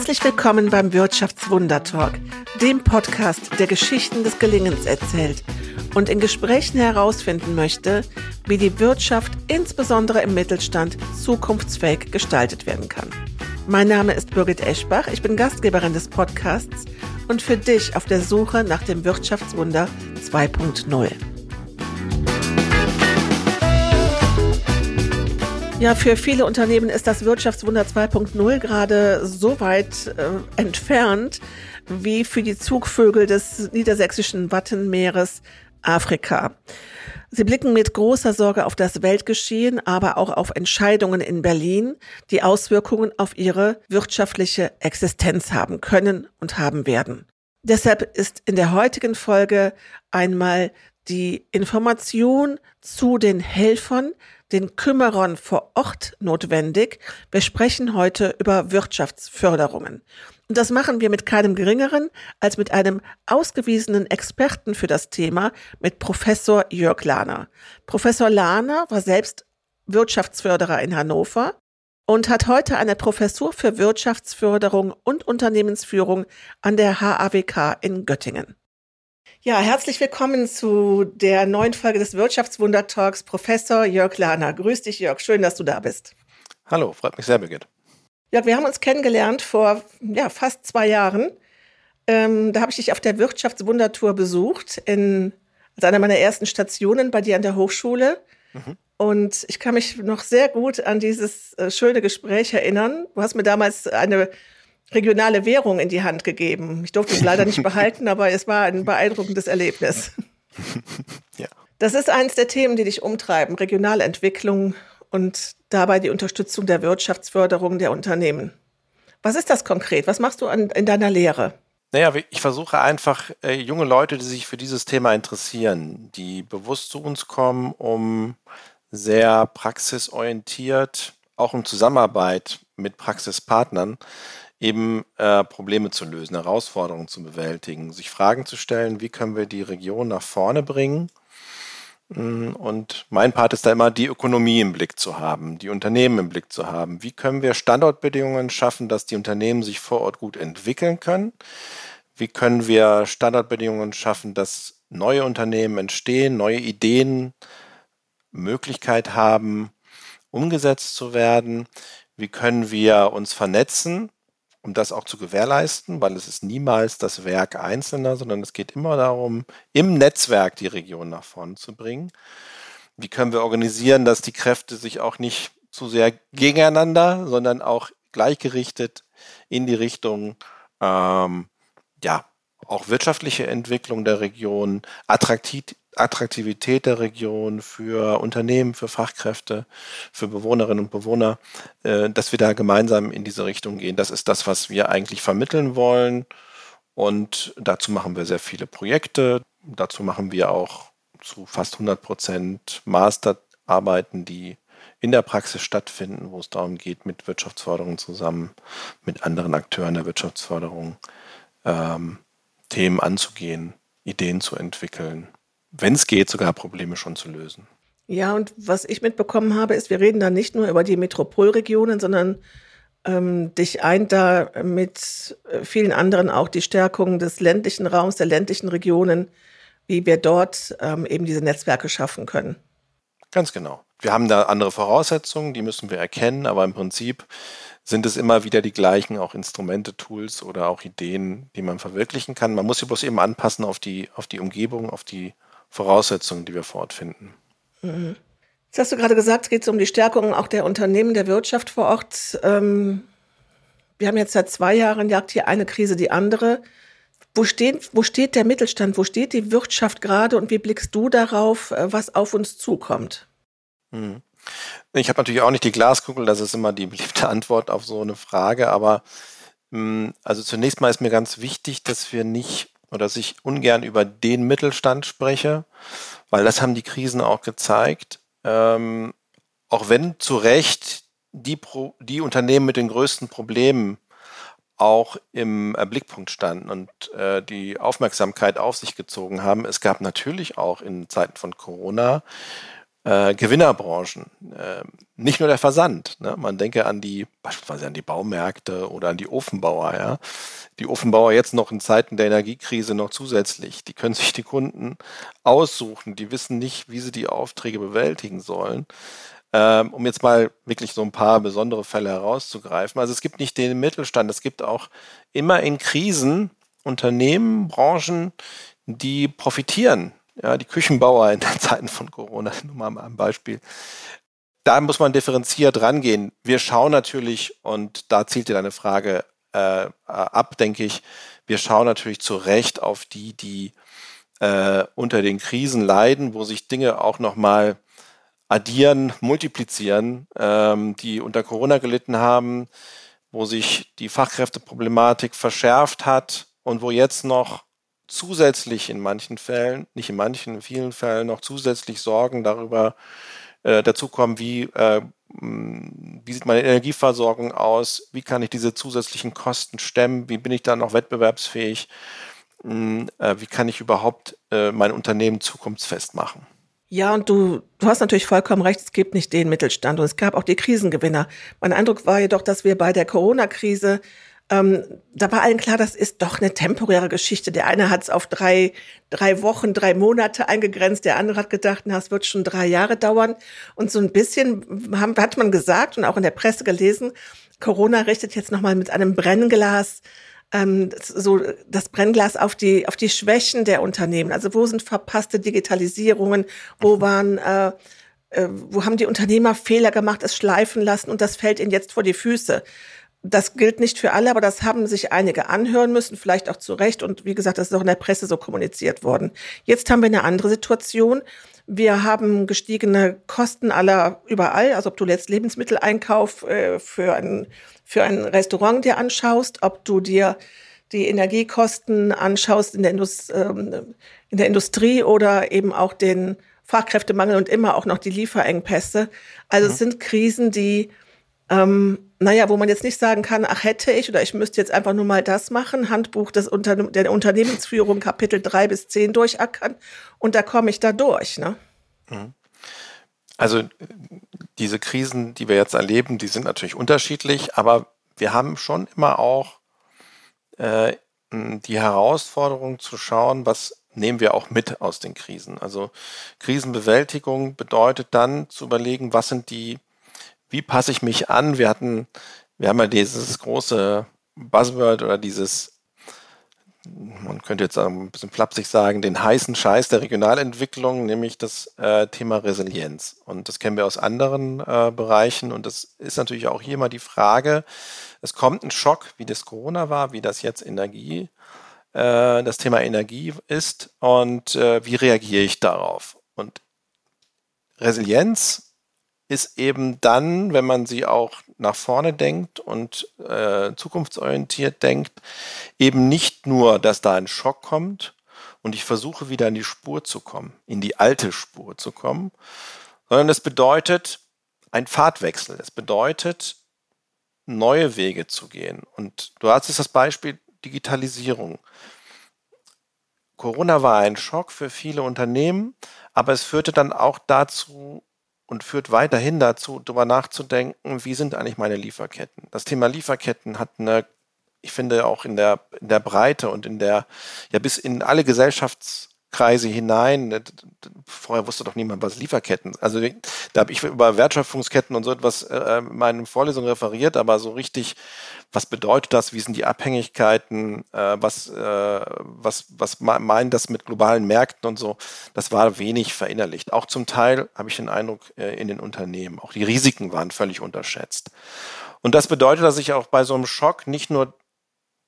Herzlich willkommen beim Wirtschaftswunder-Talk, dem Podcast, der Geschichten des Gelingens erzählt und in Gesprächen herausfinden möchte, wie die Wirtschaft insbesondere im Mittelstand zukunftsfähig gestaltet werden kann. Mein Name ist Birgit Eschbach, ich bin Gastgeberin des Podcasts und für dich auf der Suche nach dem Wirtschaftswunder 2.0. Ja, für viele Unternehmen ist das Wirtschaftswunder 2.0 gerade so weit äh, entfernt wie für die Zugvögel des niedersächsischen Wattenmeeres Afrika. Sie blicken mit großer Sorge auf das Weltgeschehen, aber auch auf Entscheidungen in Berlin, die Auswirkungen auf ihre wirtschaftliche Existenz haben können und haben werden. Deshalb ist in der heutigen Folge einmal die Information zu den Helfern, den Kümmerern vor Ort notwendig. Wir sprechen heute über Wirtschaftsförderungen. Und das machen wir mit keinem geringeren als mit einem ausgewiesenen Experten für das Thema, mit Professor Jörg Lahner. Professor Lahner war selbst Wirtschaftsförderer in Hannover und hat heute eine Professur für Wirtschaftsförderung und Unternehmensführung an der HAWK in Göttingen. Ja, herzlich willkommen zu der neuen Folge des Wirtschaftswunder-Talks, Professor Jörg Lahner. Grüß dich, Jörg. Schön, dass du da bist. Hallo, freut mich sehr, Birgit. Jörg, wir haben uns kennengelernt vor ja, fast zwei Jahren. Ähm, da habe ich dich auf der Wirtschaftswundertour besucht, in, als einer meiner ersten Stationen bei dir an der Hochschule. Mhm. Und ich kann mich noch sehr gut an dieses äh, schöne Gespräch erinnern. Du hast mir damals eine regionale Währung in die Hand gegeben. Ich durfte es leider nicht behalten, aber es war ein beeindruckendes Erlebnis. Ja. Das ist eines der Themen, die dich umtreiben, Regionalentwicklung und dabei die Unterstützung der Wirtschaftsförderung der Unternehmen. Was ist das konkret? Was machst du an, in deiner Lehre? Naja, ich versuche einfach äh, junge Leute, die sich für dieses Thema interessieren, die bewusst zu uns kommen, um sehr praxisorientiert, auch in Zusammenarbeit mit Praxispartnern, eben äh, Probleme zu lösen, Herausforderungen zu bewältigen, sich Fragen zu stellen, wie können wir die Region nach vorne bringen. Mm, und mein Part ist da immer, die Ökonomie im Blick zu haben, die Unternehmen im Blick zu haben. Wie können wir Standortbedingungen schaffen, dass die Unternehmen sich vor Ort gut entwickeln können? Wie können wir Standortbedingungen schaffen, dass neue Unternehmen entstehen, neue Ideen Möglichkeit haben, umgesetzt zu werden? Wie können wir uns vernetzen? Um das auch zu gewährleisten, weil es ist niemals das Werk Einzelner, sondern es geht immer darum, im Netzwerk die Region nach vorne zu bringen. Wie können wir organisieren, dass die Kräfte sich auch nicht zu sehr gegeneinander, sondern auch gleichgerichtet in die Richtung ähm, ja, auch wirtschaftliche Entwicklung der Region, Attraktiv Attraktivität der Region für Unternehmen, für Fachkräfte, für Bewohnerinnen und Bewohner, äh, dass wir da gemeinsam in diese Richtung gehen. Das ist das, was wir eigentlich vermitteln wollen. Und dazu machen wir sehr viele Projekte. Dazu machen wir auch zu fast 100 Prozent Masterarbeiten, die in der Praxis stattfinden, wo es darum geht, mit Wirtschaftsförderung zusammen, mit anderen Akteuren der Wirtschaftsförderung ähm, Themen anzugehen, Ideen zu entwickeln, wenn es geht, sogar Probleme schon zu lösen. Ja, und was ich mitbekommen habe, ist, wir reden da nicht nur über die Metropolregionen, sondern ähm, dich eint da mit äh, vielen anderen auch die Stärkung des ländlichen Raums, der ländlichen Regionen, wie wir dort ähm, eben diese Netzwerke schaffen können. Ganz genau. Wir haben da andere Voraussetzungen, die müssen wir erkennen, aber im Prinzip sind es immer wieder die gleichen auch Instrumente, Tools oder auch Ideen, die man verwirklichen kann. Man muss sie bloß eben anpassen auf die, auf die Umgebung, auf die Voraussetzungen, die wir vor Ort finden. Mhm. Jetzt hast du gerade gesagt, es geht um die Stärkung auch der Unternehmen, der Wirtschaft vor Ort. Ähm, wir haben jetzt seit zwei Jahren jagt hier eine Krise die andere. Wo steht, wo steht der Mittelstand? Wo steht die Wirtschaft gerade und wie blickst du darauf, äh, was auf uns zukommt? Mhm. Ich habe natürlich auch nicht die Glaskugel, das ist immer die beliebte Antwort auf so eine Frage, aber hm, also zunächst mal ist mir ganz wichtig, dass wir nicht oder dass ich ungern über den Mittelstand spreche, weil das haben die Krisen auch gezeigt. Ähm, auch wenn zu Recht die, Pro, die Unternehmen mit den größten Problemen auch im äh, Blickpunkt standen und äh, die Aufmerksamkeit auf sich gezogen haben. Es gab natürlich auch in Zeiten von Corona äh, Gewinnerbranchen. Äh, nicht nur der Versand. Ne? Man denke an die, beispielsweise an die Baumärkte oder an die Ofenbauer. Ja? Die Ofenbauer jetzt noch in Zeiten der Energiekrise noch zusätzlich. Die können sich die Kunden aussuchen. Die wissen nicht, wie sie die Aufträge bewältigen sollen. Ähm, um jetzt mal wirklich so ein paar besondere Fälle herauszugreifen. Also es gibt nicht den Mittelstand, es gibt auch immer in Krisen Unternehmen, Branchen, die profitieren ja, die Küchenbauer in Zeiten von Corona, nur mal ein Beispiel. Da muss man differenziert rangehen. Wir schauen natürlich, und da zielt dir deine Frage äh, ab, denke ich, wir schauen natürlich zu Recht auf die, die äh, unter den Krisen leiden, wo sich Dinge auch nochmal addieren, multiplizieren, ähm, die unter Corona gelitten haben, wo sich die Fachkräfteproblematik verschärft hat und wo jetzt noch zusätzlich in manchen Fällen, nicht in manchen, in vielen Fällen noch zusätzlich Sorgen darüber äh, dazukommen, wie, äh, wie sieht meine Energieversorgung aus, wie kann ich diese zusätzlichen Kosten stemmen, wie bin ich da noch wettbewerbsfähig, äh, wie kann ich überhaupt äh, mein Unternehmen zukunftsfest machen. Ja, und du, du hast natürlich vollkommen recht, es gibt nicht den Mittelstand und es gab auch die Krisengewinner. Mein Eindruck war jedoch, dass wir bei der Corona-Krise ähm, da war allen klar, das ist doch eine temporäre Geschichte. Der eine hat es auf drei, drei Wochen, drei Monate eingegrenzt, der andere hat gedacht, na, es wird schon drei Jahre dauern. Und so ein bisschen haben, hat man gesagt und auch in der Presse gelesen, Corona richtet jetzt nochmal mit einem Brennglas ähm, so das Brennglas auf die auf die Schwächen der Unternehmen. Also wo sind verpasste Digitalisierungen? Wo waren äh, äh, wo haben die Unternehmer Fehler gemacht, es schleifen lassen und das fällt ihnen jetzt vor die Füße. Das gilt nicht für alle, aber das haben sich einige anhören müssen, vielleicht auch zu Recht. Und wie gesagt, das ist auch in der Presse so kommuniziert worden. Jetzt haben wir eine andere Situation. Wir haben gestiegene Kosten aller überall, also ob du jetzt Lebensmitteleinkauf äh, für, ein, für ein Restaurant dir anschaust, ob du dir die Energiekosten anschaust in der, Indust ähm, in der Industrie oder eben auch den Fachkräftemangel und immer auch noch die Lieferengpässe. Also mhm. es sind Krisen, die ähm, naja, wo man jetzt nicht sagen kann, ach hätte ich oder ich müsste jetzt einfach nur mal das machen, Handbuch des Unter der Unternehmensführung Kapitel 3 bis 10 durchackern und da komme ich da durch. Ne? Mhm. Also diese Krisen, die wir jetzt erleben, die sind natürlich unterschiedlich, aber wir haben schon immer auch äh, die Herausforderung zu schauen, was nehmen wir auch mit aus den Krisen. Also Krisenbewältigung bedeutet dann zu überlegen, was sind die wie passe ich mich an? Wir hatten, wir haben ja dieses große Buzzword oder dieses, man könnte jetzt ein bisschen flapsig sagen, den heißen Scheiß der Regionalentwicklung, nämlich das äh, Thema Resilienz. Und das kennen wir aus anderen äh, Bereichen. Und das ist natürlich auch hier mal die Frage, es kommt ein Schock, wie das Corona war, wie das jetzt Energie, äh, das Thema Energie ist und äh, wie reagiere ich darauf? Und Resilienz ist eben dann, wenn man sie auch nach vorne denkt und äh, zukunftsorientiert denkt, eben nicht nur, dass da ein Schock kommt und ich versuche wieder in die Spur zu kommen, in die alte Spur zu kommen, sondern es bedeutet ein Fahrtwechsel. Es bedeutet, neue Wege zu gehen. Und du hast jetzt das Beispiel Digitalisierung. Corona war ein Schock für viele Unternehmen, aber es führte dann auch dazu, und führt weiterhin dazu, darüber nachzudenken, wie sind eigentlich meine Lieferketten. Das Thema Lieferketten hat eine, ich finde auch in der, in der Breite und in der, ja bis in alle Gesellschafts- Kreise hinein. Äh, vorher wusste doch niemand, was Lieferketten. Also da habe ich über Wertschöpfungsketten und so etwas äh, in meinen Vorlesungen referiert, aber so richtig, was bedeutet das? Wie sind die Abhängigkeiten? Äh, was, äh, was, was meint das mit globalen Märkten und so? Das war wenig verinnerlicht. Auch zum Teil habe ich den Eindruck äh, in den Unternehmen. Auch die Risiken waren völlig unterschätzt. Und das bedeutet, dass ich auch bei so einem Schock nicht nur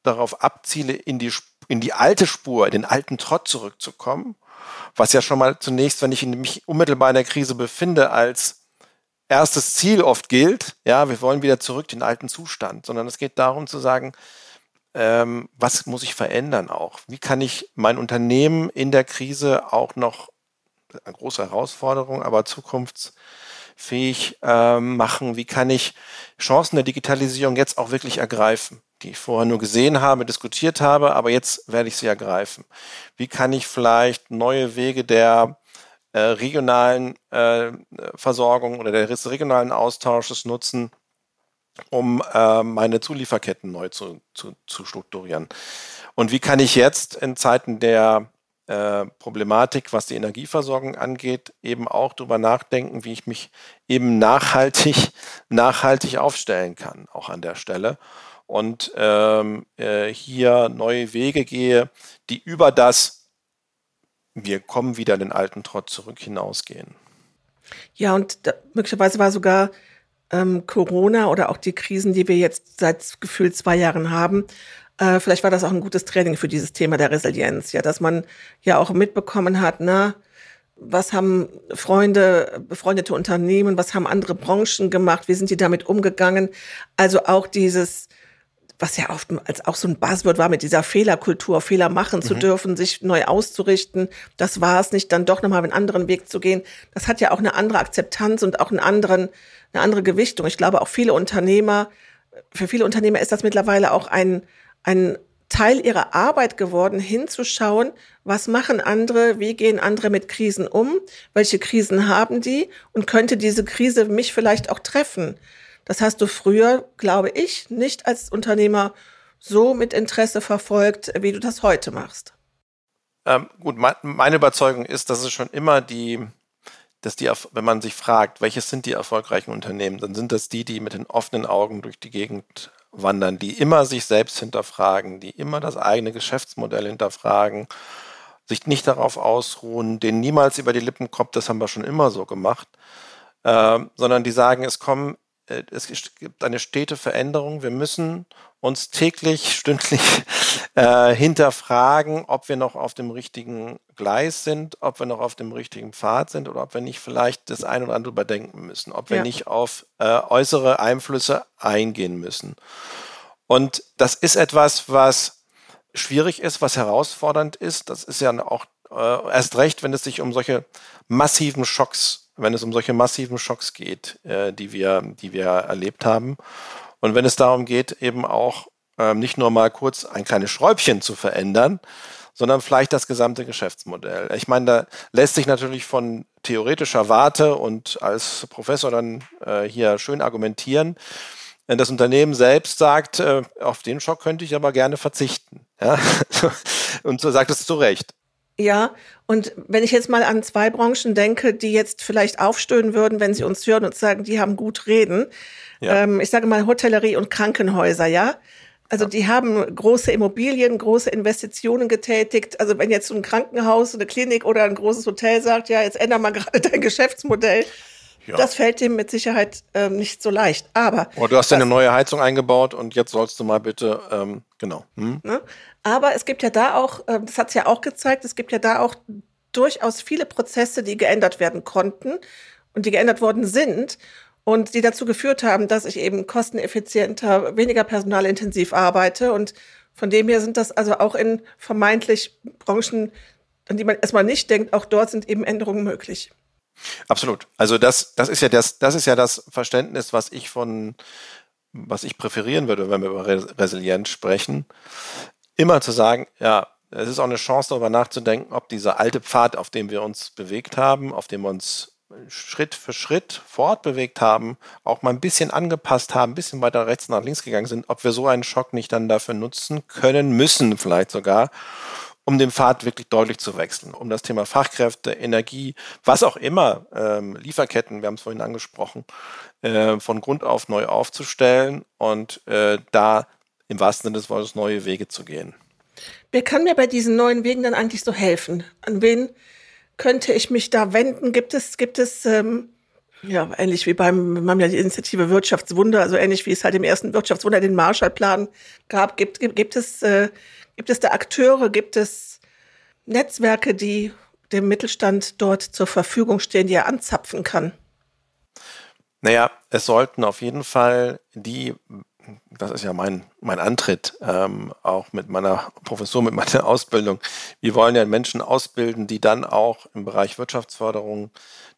darauf abziele, in die in die alte Spur, in den alten Trott zurückzukommen, was ja schon mal zunächst, wenn ich mich unmittelbar in der Krise befinde, als erstes Ziel oft gilt, ja, wir wollen wieder zurück den alten Zustand, sondern es geht darum zu sagen, ähm, was muss ich verändern auch? Wie kann ich mein Unternehmen in der Krise auch noch, eine große Herausforderung, aber zukunftsfähig ähm, machen? Wie kann ich Chancen der Digitalisierung jetzt auch wirklich ergreifen? Die ich vorher nur gesehen habe, diskutiert habe, aber jetzt werde ich sie ergreifen. Wie kann ich vielleicht neue Wege der äh, regionalen äh, Versorgung oder des regionalen Austausches nutzen, um äh, meine Zulieferketten neu zu, zu, zu strukturieren. Und wie kann ich jetzt in Zeiten der äh, Problematik, was die Energieversorgung angeht, eben auch darüber nachdenken, wie ich mich eben nachhaltig, nachhaltig aufstellen kann, auch an der Stelle. Und ähm, äh, hier neue Wege gehe, die über das, wir kommen wieder in den alten Trott zurück, hinausgehen. Ja, und da, möglicherweise war sogar ähm, Corona oder auch die Krisen, die wir jetzt seit gefühlt zwei Jahren haben, äh, vielleicht war das auch ein gutes Training für dieses Thema der Resilienz, ja, dass man ja auch mitbekommen hat, na, was haben Freunde, befreundete Unternehmen, was haben andere Branchen gemacht, wie sind die damit umgegangen? Also auch dieses, was ja oft als auch so ein Buzzword war, mit dieser Fehlerkultur, Fehler machen mhm. zu dürfen, sich neu auszurichten. Das war es nicht, dann doch nochmal einen anderen Weg zu gehen. Das hat ja auch eine andere Akzeptanz und auch einen anderen, eine andere Gewichtung. Ich glaube, auch viele Unternehmer, für viele Unternehmer ist das mittlerweile auch ein, ein Teil ihrer Arbeit geworden, hinzuschauen, was machen andere, wie gehen andere mit Krisen um, welche Krisen haben die und könnte diese Krise mich vielleicht auch treffen. Das hast du früher, glaube ich, nicht als Unternehmer so mit Interesse verfolgt, wie du das heute machst. Ähm, gut, mein, meine Überzeugung ist, dass es schon immer die, dass die, wenn man sich fragt, welches sind die erfolgreichen Unternehmen, dann sind das die, die mit den offenen Augen durch die Gegend wandern, die immer sich selbst hinterfragen, die immer das eigene Geschäftsmodell hinterfragen, sich nicht darauf ausruhen, denen niemals über die Lippen kommt, das haben wir schon immer so gemacht, äh, sondern die sagen, es kommen, es gibt eine stete Veränderung, wir müssen uns täglich, stündlich äh, hinterfragen, ob wir noch auf dem richtigen Gleis sind, ob wir noch auf dem richtigen Pfad sind oder ob wir nicht vielleicht das ein oder andere überdenken müssen, ob wir ja. nicht auf äh, äußere Einflüsse eingehen müssen. Und das ist etwas, was schwierig ist, was herausfordernd ist. Das ist ja auch äh, erst recht, wenn es sich um solche massiven Schocks, wenn es um solche massiven Schocks geht, äh, die wir, die wir erlebt haben. Und wenn es darum geht, eben auch ähm, nicht nur mal kurz ein kleines Schräubchen zu verändern, sondern vielleicht das gesamte Geschäftsmodell. Ich meine, da lässt sich natürlich von theoretischer Warte und als Professor dann äh, hier schön argumentieren. Wenn das Unternehmen selbst sagt, äh, auf den Schock könnte ich aber gerne verzichten. Ja? und so sagt es zu Recht. Ja, und wenn ich jetzt mal an zwei Branchen denke, die jetzt vielleicht aufstöhnen würden, wenn sie uns hören und sagen, die haben gut reden. Ja. Ähm, ich sage mal Hotellerie und Krankenhäuser, ja. Also die haben große Immobilien, große Investitionen getätigt. Also wenn jetzt so ein Krankenhaus, eine Klinik oder ein großes Hotel sagt, ja, jetzt ändern wir gerade dein Geschäftsmodell, ja. das fällt dem mit Sicherheit ähm, nicht so leicht. Aber oh, du hast ja eine neue Heizung eingebaut und jetzt sollst du mal bitte ähm, genau. Hm? Ne? Aber es gibt ja da auch, äh, das hat es ja auch gezeigt, es gibt ja da auch durchaus viele Prozesse, die geändert werden konnten und die geändert worden sind und die dazu geführt haben, dass ich eben kosteneffizienter, weniger personalintensiv arbeite. Und von dem her sind das also auch in vermeintlich Branchen, an die man erstmal nicht denkt, auch dort sind eben Änderungen möglich. Absolut. Also das, das ist ja das, das ist ja das Verständnis, was ich von, was ich präferieren würde, wenn wir über Resilienz sprechen. Immer zu sagen, ja, es ist auch eine Chance, darüber nachzudenken, ob dieser alte Pfad, auf dem wir uns bewegt haben, auf dem wir uns Schritt für Schritt fortbewegt haben, auch mal ein bisschen angepasst haben, ein bisschen weiter rechts nach links gegangen sind, ob wir so einen Schock nicht dann dafür nutzen können, müssen vielleicht sogar, um den Pfad wirklich deutlich zu wechseln, um das Thema Fachkräfte, Energie, was auch immer, ähm, Lieferketten, wir haben es vorhin angesprochen, äh, von Grund auf neu aufzustellen und äh, da im wahrsten Sinne des Wortes neue Wege zu gehen. Wer kann mir bei diesen neuen Wegen dann eigentlich so helfen? An wen könnte ich mich da wenden? Gibt es, gibt es, ähm, ja, ähnlich wie beim, wir haben ja die Initiative Wirtschaftswunder, also ähnlich wie es halt im ersten Wirtschaftswunder den Marshallplan gab, gibt, gibt, gibt es, äh, gibt es da Akteure, gibt es Netzwerke, die dem Mittelstand dort zur Verfügung stehen, die er anzapfen kann? Naja, es sollten auf jeden Fall die das ist ja mein, mein Antritt, ähm, auch mit meiner Professur, mit meiner Ausbildung. Wir wollen ja Menschen ausbilden, die dann auch im Bereich Wirtschaftsförderung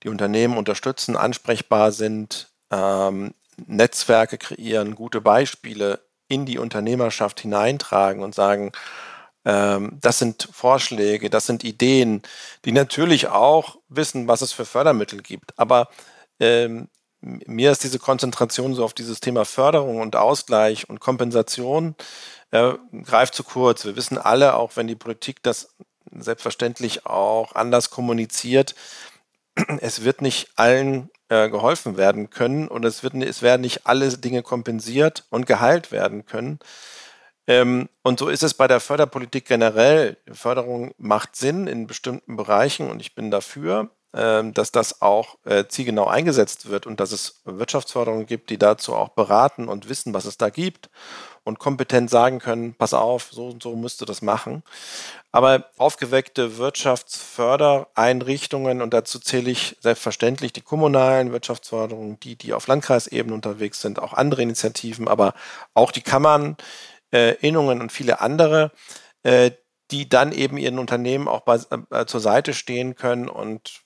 die Unternehmen unterstützen, ansprechbar sind, ähm, Netzwerke kreieren, gute Beispiele in die Unternehmerschaft hineintragen und sagen, Ähm, das sind Vorschläge, das sind Ideen, die natürlich auch wissen, was es für Fördermittel gibt. Aber ähm, mir ist diese Konzentration so auf dieses Thema Förderung und Ausgleich und Kompensation äh, greift zu kurz. Wir wissen alle, auch wenn die Politik das selbstverständlich auch anders kommuniziert, es wird nicht allen äh, geholfen werden können und es, wird, es werden nicht alle Dinge kompensiert und geheilt werden können. Ähm, und so ist es bei der Förderpolitik generell. Förderung macht Sinn in bestimmten Bereichen und ich bin dafür, dass das auch äh, zielgenau eingesetzt wird und dass es Wirtschaftsförderung gibt, die dazu auch beraten und wissen, was es da gibt und kompetent sagen können, pass auf, so und so müsst ihr das machen. Aber aufgeweckte Wirtschaftsfördereinrichtungen, und dazu zähle ich selbstverständlich die kommunalen Wirtschaftsförderungen, die, die auf Landkreisebene unterwegs sind, auch andere Initiativen, aber auch die Kammern, äh, Innungen und viele andere, äh, die dann eben ihren Unternehmen auch bei, äh, zur Seite stehen können und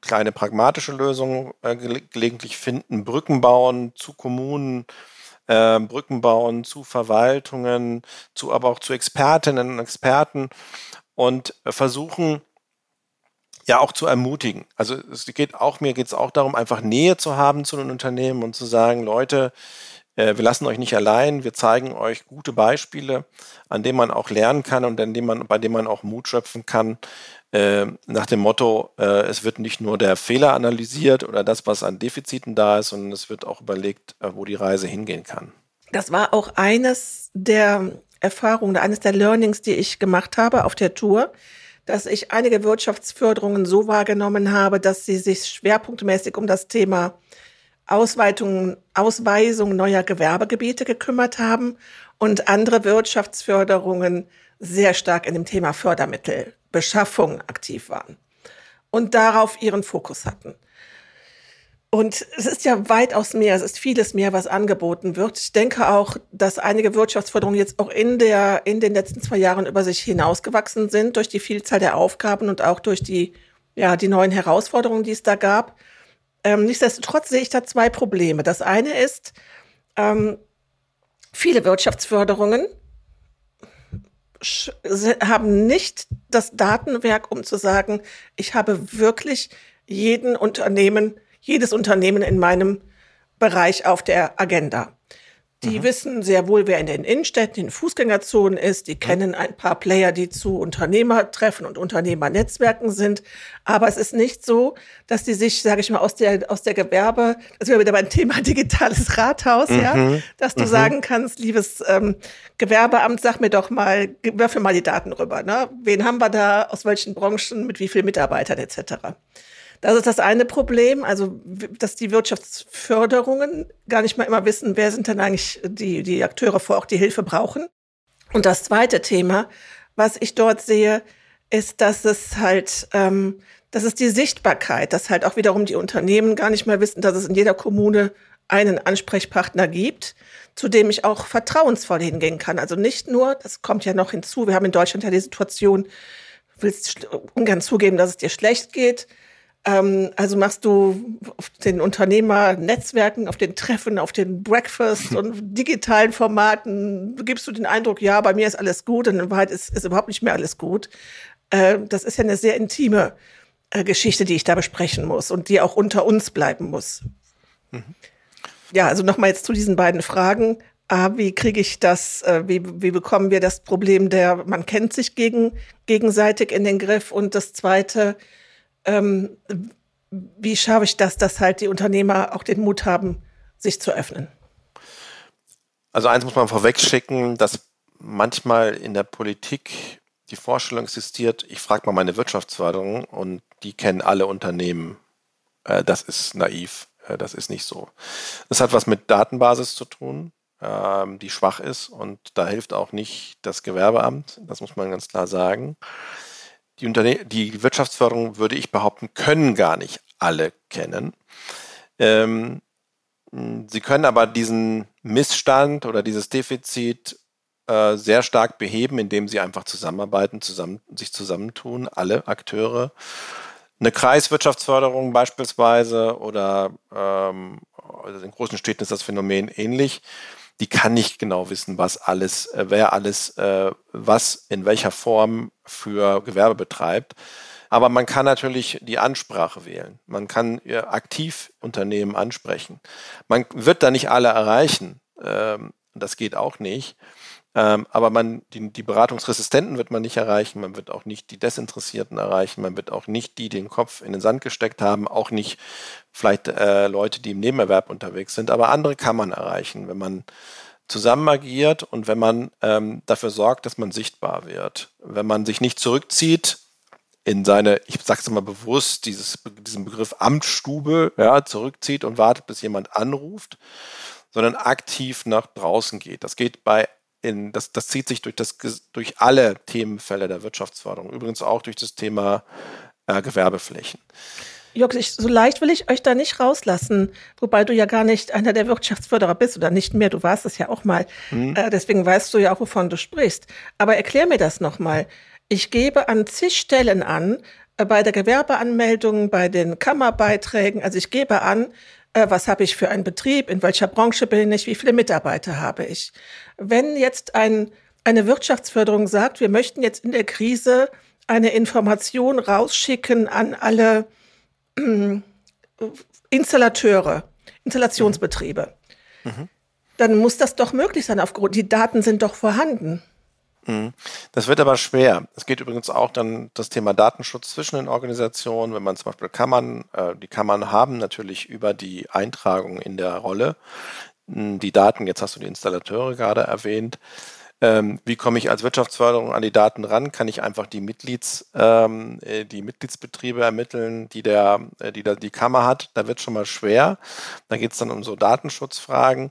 kleine pragmatische Lösungen äh, gelegentlich finden, Brücken bauen zu Kommunen, äh, Brücken bauen zu Verwaltungen, zu aber auch zu Expertinnen und Experten und versuchen ja auch zu ermutigen. Also es geht auch, mir geht es auch darum, einfach Nähe zu haben zu den Unternehmen und zu sagen, Leute, äh, wir lassen euch nicht allein, wir zeigen euch gute Beispiele, an denen man auch lernen kann und an denen man, bei denen man auch Mut schöpfen kann, äh, nach dem Motto, äh, es wird nicht nur der Fehler analysiert oder das, was an Defiziten da ist, sondern es wird auch überlegt, äh, wo die Reise hingehen kann. Das war auch eines der Erfahrungen, eines der Learnings, die ich gemacht habe auf der Tour, dass ich einige Wirtschaftsförderungen so wahrgenommen habe, dass sie sich schwerpunktmäßig um das Thema Ausweitung, Ausweisung neuer Gewerbegebiete gekümmert haben und andere Wirtschaftsförderungen sehr stark in dem Thema Fördermittelbeschaffung aktiv waren und darauf ihren Fokus hatten. Und es ist ja weitaus mehr, es ist vieles mehr, was angeboten wird. Ich denke auch, dass einige Wirtschaftsförderungen jetzt auch in der, in den letzten zwei Jahren über sich hinausgewachsen sind durch die Vielzahl der Aufgaben und auch durch die, ja, die neuen Herausforderungen, die es da gab. Ähm, nichtsdestotrotz sehe ich da zwei Probleme. Das eine ist, ähm, viele Wirtschaftsförderungen haben nicht das Datenwerk, um zu sagen, ich habe wirklich jeden Unternehmen, jedes Unternehmen in meinem Bereich auf der Agenda. Die mhm. wissen sehr wohl, wer in den Innenstädten, in den Fußgängerzonen ist. Die mhm. kennen ein paar Player, die zu Unternehmertreffen und Unternehmernetzwerken sind. Aber es ist nicht so, dass die sich, sage ich mal, aus der aus der Gewerbe, das wäre wieder beim Thema digitales Rathaus, mhm. ja, dass du mhm. sagen kannst, liebes ähm, Gewerbeamt, sag mir doch mal, würfel mal die Daten rüber. Ne? Wen haben wir da? Aus welchen Branchen? Mit wie vielen Mitarbeitern etc. Das ist das eine Problem, also dass die Wirtschaftsförderungen gar nicht mal immer wissen, wer sind denn eigentlich die, die Akteure vor, auch die Hilfe brauchen. Und das zweite Thema, was ich dort sehe, ist, dass es halt, ähm, das ist die Sichtbarkeit, dass halt auch wiederum die Unternehmen gar nicht mehr wissen, dass es in jeder Kommune einen Ansprechpartner gibt, zu dem ich auch vertrauensvoll hingehen kann. Also nicht nur, das kommt ja noch hinzu, wir haben in Deutschland ja die Situation, willst ungern zugeben, dass es dir schlecht geht, ähm, also machst du auf den Unternehmernetzwerken, auf den Treffen, auf den Breakfast und digitalen Formaten, gibst du den Eindruck, ja, bei mir ist alles gut und in Wahrheit ist, ist überhaupt nicht mehr alles gut. Äh, das ist ja eine sehr intime äh, Geschichte, die ich da besprechen muss und die auch unter uns bleiben muss. Mhm. Ja, also nochmal jetzt zu diesen beiden Fragen. Ah, wie kriege ich das, äh, wie, wie bekommen wir das Problem der, man kennt sich gegen, gegenseitig in den Griff? Und das zweite, ähm, wie schaffe ich das, dass halt die Unternehmer auch den Mut haben, sich zu öffnen? Also eins muss man vorweg schicken, dass manchmal in der Politik die Vorstellung existiert, ich frage mal meine Wirtschaftsförderung und die kennen alle Unternehmen. Äh, das ist naiv, äh, das ist nicht so. Das hat was mit Datenbasis zu tun, ähm, die schwach ist und da hilft auch nicht das Gewerbeamt, das muss man ganz klar sagen die, Unterne die Wirtschaftsförderung, würde ich behaupten, können gar nicht alle kennen. Ähm, sie können aber diesen Missstand oder dieses Defizit äh, sehr stark beheben, indem sie einfach zusammenarbeiten, zusammen, sich zusammentun, alle Akteure. Eine Kreiswirtschaftsförderung beispielsweise oder ähm, also in großen Städten ist das Phänomen ähnlich. Die kann nicht genau wissen, was alles, äh, wer alles, äh, was in welcher Form für Gewerbe betreibt. Aber man kann natürlich die Ansprache wählen. Man kann aktiv Unternehmen ansprechen. Man wird da nicht alle erreichen. Ähm, das geht auch nicht. Ähm, aber man, die, die, Beratungsresistenten wird man nicht erreichen, man wird auch nicht die Desinteressierten erreichen, man wird auch nicht die, die den Kopf in den Sand gesteckt haben, auch nicht vielleicht äh, Leute, die im Nebenerwerb unterwegs sind, aber andere kann man erreichen, wenn man zusammen agiert und wenn man ähm, dafür sorgt, dass man sichtbar wird. Wenn man sich nicht zurückzieht in seine, ich sage es mal bewusst, dieses, diesen Begriff Amtsstube ja, zurückzieht und wartet, bis jemand anruft, sondern aktiv nach draußen geht. Das geht bei in, das, das zieht sich durch, das, durch alle Themenfälle der Wirtschaftsförderung, übrigens auch durch das Thema äh, Gewerbeflächen. Jörg, ich, so leicht will ich euch da nicht rauslassen, wobei du ja gar nicht einer der Wirtschaftsförderer bist oder nicht mehr, du warst es ja auch mal. Mhm. Äh, deswegen weißt du ja auch, wovon du sprichst. Aber erklär mir das nochmal. Ich gebe an zig Stellen an, äh, bei der Gewerbeanmeldung, bei den Kammerbeiträgen, also ich gebe an, was habe ich für einen Betrieb, in welcher Branche bin ich, wie viele Mitarbeiter habe ich. Wenn jetzt ein, eine Wirtschaftsförderung sagt, wir möchten jetzt in der Krise eine Information rausschicken an alle äh, Installateure, Installationsbetriebe, mhm. dann muss das doch möglich sein. Aufgrund, die Daten sind doch vorhanden. Mhm. Das wird aber schwer. Es geht übrigens auch dann das Thema Datenschutz zwischen den Organisationen. Wenn man zum Beispiel Kammern, äh, die Kammern haben natürlich über die Eintragung in der Rolle hm, die Daten, jetzt hast du die Installateure gerade erwähnt. Ähm, wie komme ich als Wirtschaftsförderung an die Daten ran? Kann ich einfach die Mitglieds, ähm, äh, die Mitgliedsbetriebe ermitteln, die der, äh, die da die Kammer hat? Da wird schon mal schwer. Da geht es dann um so Datenschutzfragen.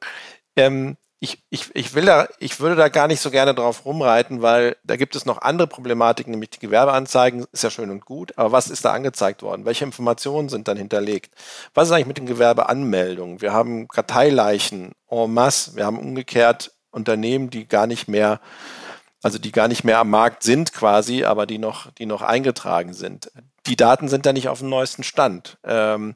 Ähm, ich, ich, ich will da, ich würde da gar nicht so gerne drauf rumreiten, weil da gibt es noch andere Problematiken, nämlich die Gewerbeanzeigen, ist ja schön und gut, aber was ist da angezeigt worden? Welche Informationen sind dann hinterlegt? Was ist eigentlich mit den Gewerbeanmeldungen? Wir haben Karteileichen en masse, wir haben umgekehrt Unternehmen, die gar nicht mehr, also die gar nicht mehr am Markt sind quasi, aber die noch, die noch eingetragen sind. Die Daten sind da nicht auf dem neuesten Stand. Ähm,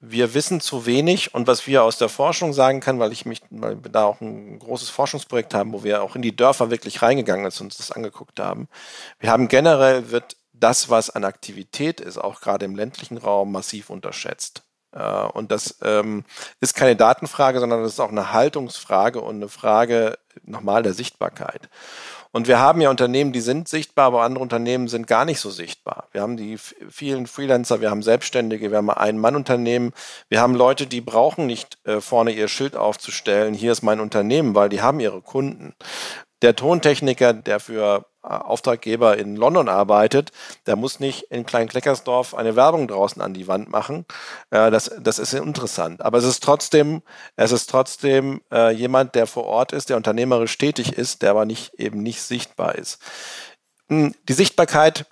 wir wissen zu wenig und was wir aus der Forschung sagen können, weil ich mich, weil wir da auch ein großes Forschungsprojekt haben, wo wir auch in die Dörfer wirklich reingegangen sind und uns das angeguckt haben. Wir haben generell wird das, was an Aktivität ist, auch gerade im ländlichen Raum massiv unterschätzt. Äh, und das ähm, ist keine Datenfrage, sondern das ist auch eine Haltungsfrage und eine Frage nochmal der Sichtbarkeit. Und wir haben ja Unternehmen, die sind sichtbar, aber andere Unternehmen sind gar nicht so sichtbar. Wir haben die vielen Freelancer, wir haben Selbstständige, wir haben Ein-Mann-Unternehmen, wir haben Leute, die brauchen nicht äh, vorne ihr Schild aufzustellen, hier ist mein Unternehmen, weil die haben ihre Kunden. Der Tontechniker, der für äh, Auftraggeber in London arbeitet, der muss nicht in Kleinkleckersdorf eine Werbung draußen an die Wand machen. Äh, das, das ist interessant. Aber es ist trotzdem, es ist trotzdem äh, jemand, der vor Ort ist, der unternehmerisch tätig ist, der aber nicht, eben nicht sichtbar ist. Hm, die Sichtbarkeit,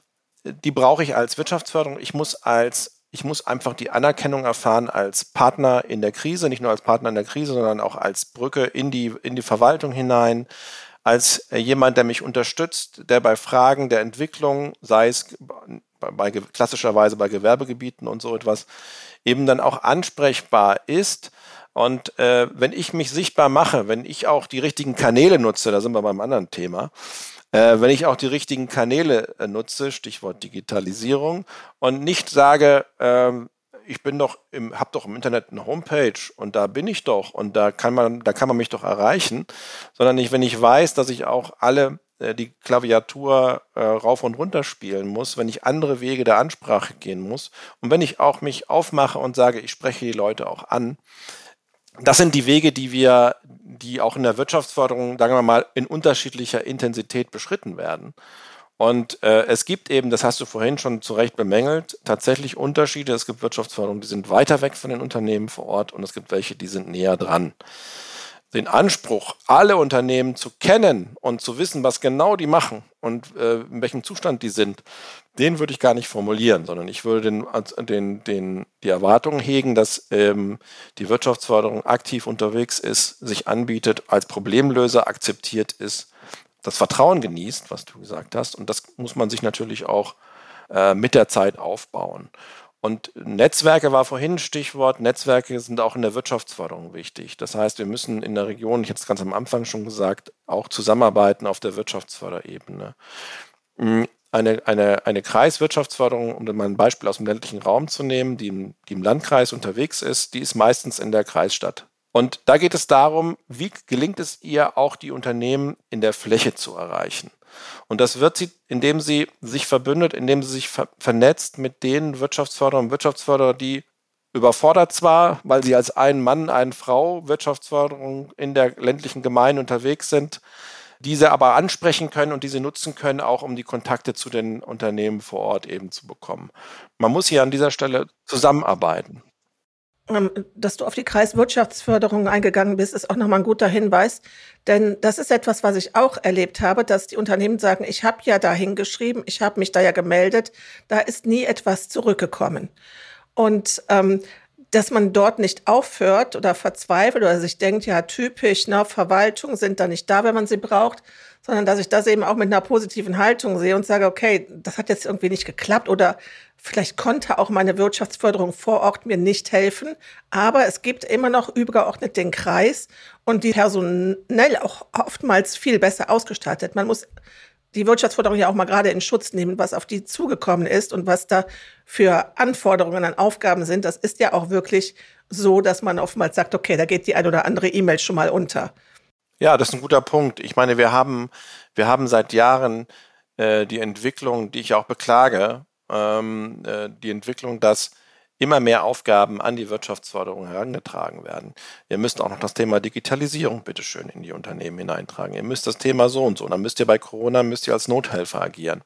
die brauche ich als Wirtschaftsförderung. Ich muss als ich muss einfach die Anerkennung erfahren als Partner in der Krise, nicht nur als Partner in der Krise, sondern auch als Brücke in die, in die Verwaltung hinein, als jemand, der mich unterstützt, der bei Fragen der Entwicklung, sei es bei, bei, klassischerweise bei Gewerbegebieten und so etwas, eben dann auch ansprechbar ist. Und äh, wenn ich mich sichtbar mache, wenn ich auch die richtigen Kanäle nutze, da sind wir beim anderen Thema, äh, wenn ich auch die richtigen Kanäle äh, nutze, Stichwort Digitalisierung, und nicht sage, ähm, ich bin doch im, habe doch im Internet eine Homepage und da bin ich doch und da kann man, da kann man mich doch erreichen, sondern nicht, wenn ich weiß, dass ich auch alle äh, die Klaviatur äh, rauf und runter spielen muss, wenn ich andere Wege der Ansprache gehen muss und wenn ich auch mich aufmache und sage, ich spreche die Leute auch an. Das sind die Wege, die wir, die auch in der Wirtschaftsförderung, sagen wir mal, in unterschiedlicher Intensität beschritten werden. Und äh, es gibt eben, das hast du vorhin schon zu Recht bemängelt, tatsächlich Unterschiede. Es gibt Wirtschaftsförderungen, die sind weiter weg von den Unternehmen vor Ort und es gibt welche, die sind näher dran. Den Anspruch, alle Unternehmen zu kennen und zu wissen, was genau die machen und äh, in welchem Zustand die sind, den würde ich gar nicht formulieren, sondern ich würde den, den, den, die Erwartung hegen, dass ähm, die Wirtschaftsförderung aktiv unterwegs ist, sich anbietet, als Problemlöser akzeptiert ist das Vertrauen genießt, was du gesagt hast. Und das muss man sich natürlich auch äh, mit der Zeit aufbauen. Und Netzwerke war vorhin ein Stichwort. Netzwerke sind auch in der Wirtschaftsförderung wichtig. Das heißt, wir müssen in der Region, ich hatte es ganz am Anfang schon gesagt, auch zusammenarbeiten auf der Wirtschaftsförderebene. Hm, eine, eine, eine Kreiswirtschaftsförderung, um mal ein Beispiel aus dem ländlichen Raum zu nehmen, die im, die im Landkreis unterwegs ist, die ist meistens in der Kreisstadt. Und da geht es darum, wie gelingt es ihr, auch die Unternehmen in der Fläche zu erreichen. Und das wird sie, indem sie sich verbündet, indem sie sich ver vernetzt mit den Wirtschaftsförderer und Wirtschaftsförderer, die überfordert zwar, weil sie als ein Mann, eine Frau Wirtschaftsförderung in der ländlichen Gemeinde unterwegs sind, diese aber ansprechen können und diese nutzen können, auch um die Kontakte zu den Unternehmen vor Ort eben zu bekommen. Man muss hier an dieser Stelle zusammenarbeiten. Ähm, dass du auf die Kreiswirtschaftsförderung eingegangen bist, ist auch nochmal ein guter Hinweis. Denn das ist etwas, was ich auch erlebt habe, dass die Unternehmen sagen, ich habe ja da hingeschrieben, ich habe mich da ja gemeldet, da ist nie etwas zurückgekommen. Und ähm, dass man dort nicht aufhört oder verzweifelt oder sich denkt, ja, typisch, ne, Verwaltung sind da nicht da, wenn man sie braucht, sondern dass ich das eben auch mit einer positiven Haltung sehe und sage, okay, das hat jetzt irgendwie nicht geklappt oder vielleicht konnte auch meine Wirtschaftsförderung vor Ort mir nicht helfen, aber es gibt immer noch übergeordnet den Kreis und die personell auch oftmals viel besser ausgestattet. Man muss die Wirtschaftsförderung ja auch mal gerade in Schutz nehmen, was auf die zugekommen ist und was da für Anforderungen an Aufgaben sind. Das ist ja auch wirklich so, dass man oftmals sagt, okay, da geht die ein oder andere E-Mail schon mal unter. Ja, das ist ein guter Punkt. Ich meine, wir haben, wir haben seit Jahren äh, die Entwicklung, die ich auch beklage, ähm, äh, die Entwicklung, dass immer mehr Aufgaben an die Wirtschaftsförderung herangetragen werden. Ihr müsst auch noch das Thema Digitalisierung bitteschön in die Unternehmen hineintragen. Ihr müsst das Thema so und so. dann müsst ihr bei Corona müsst ihr als Nothelfer agieren.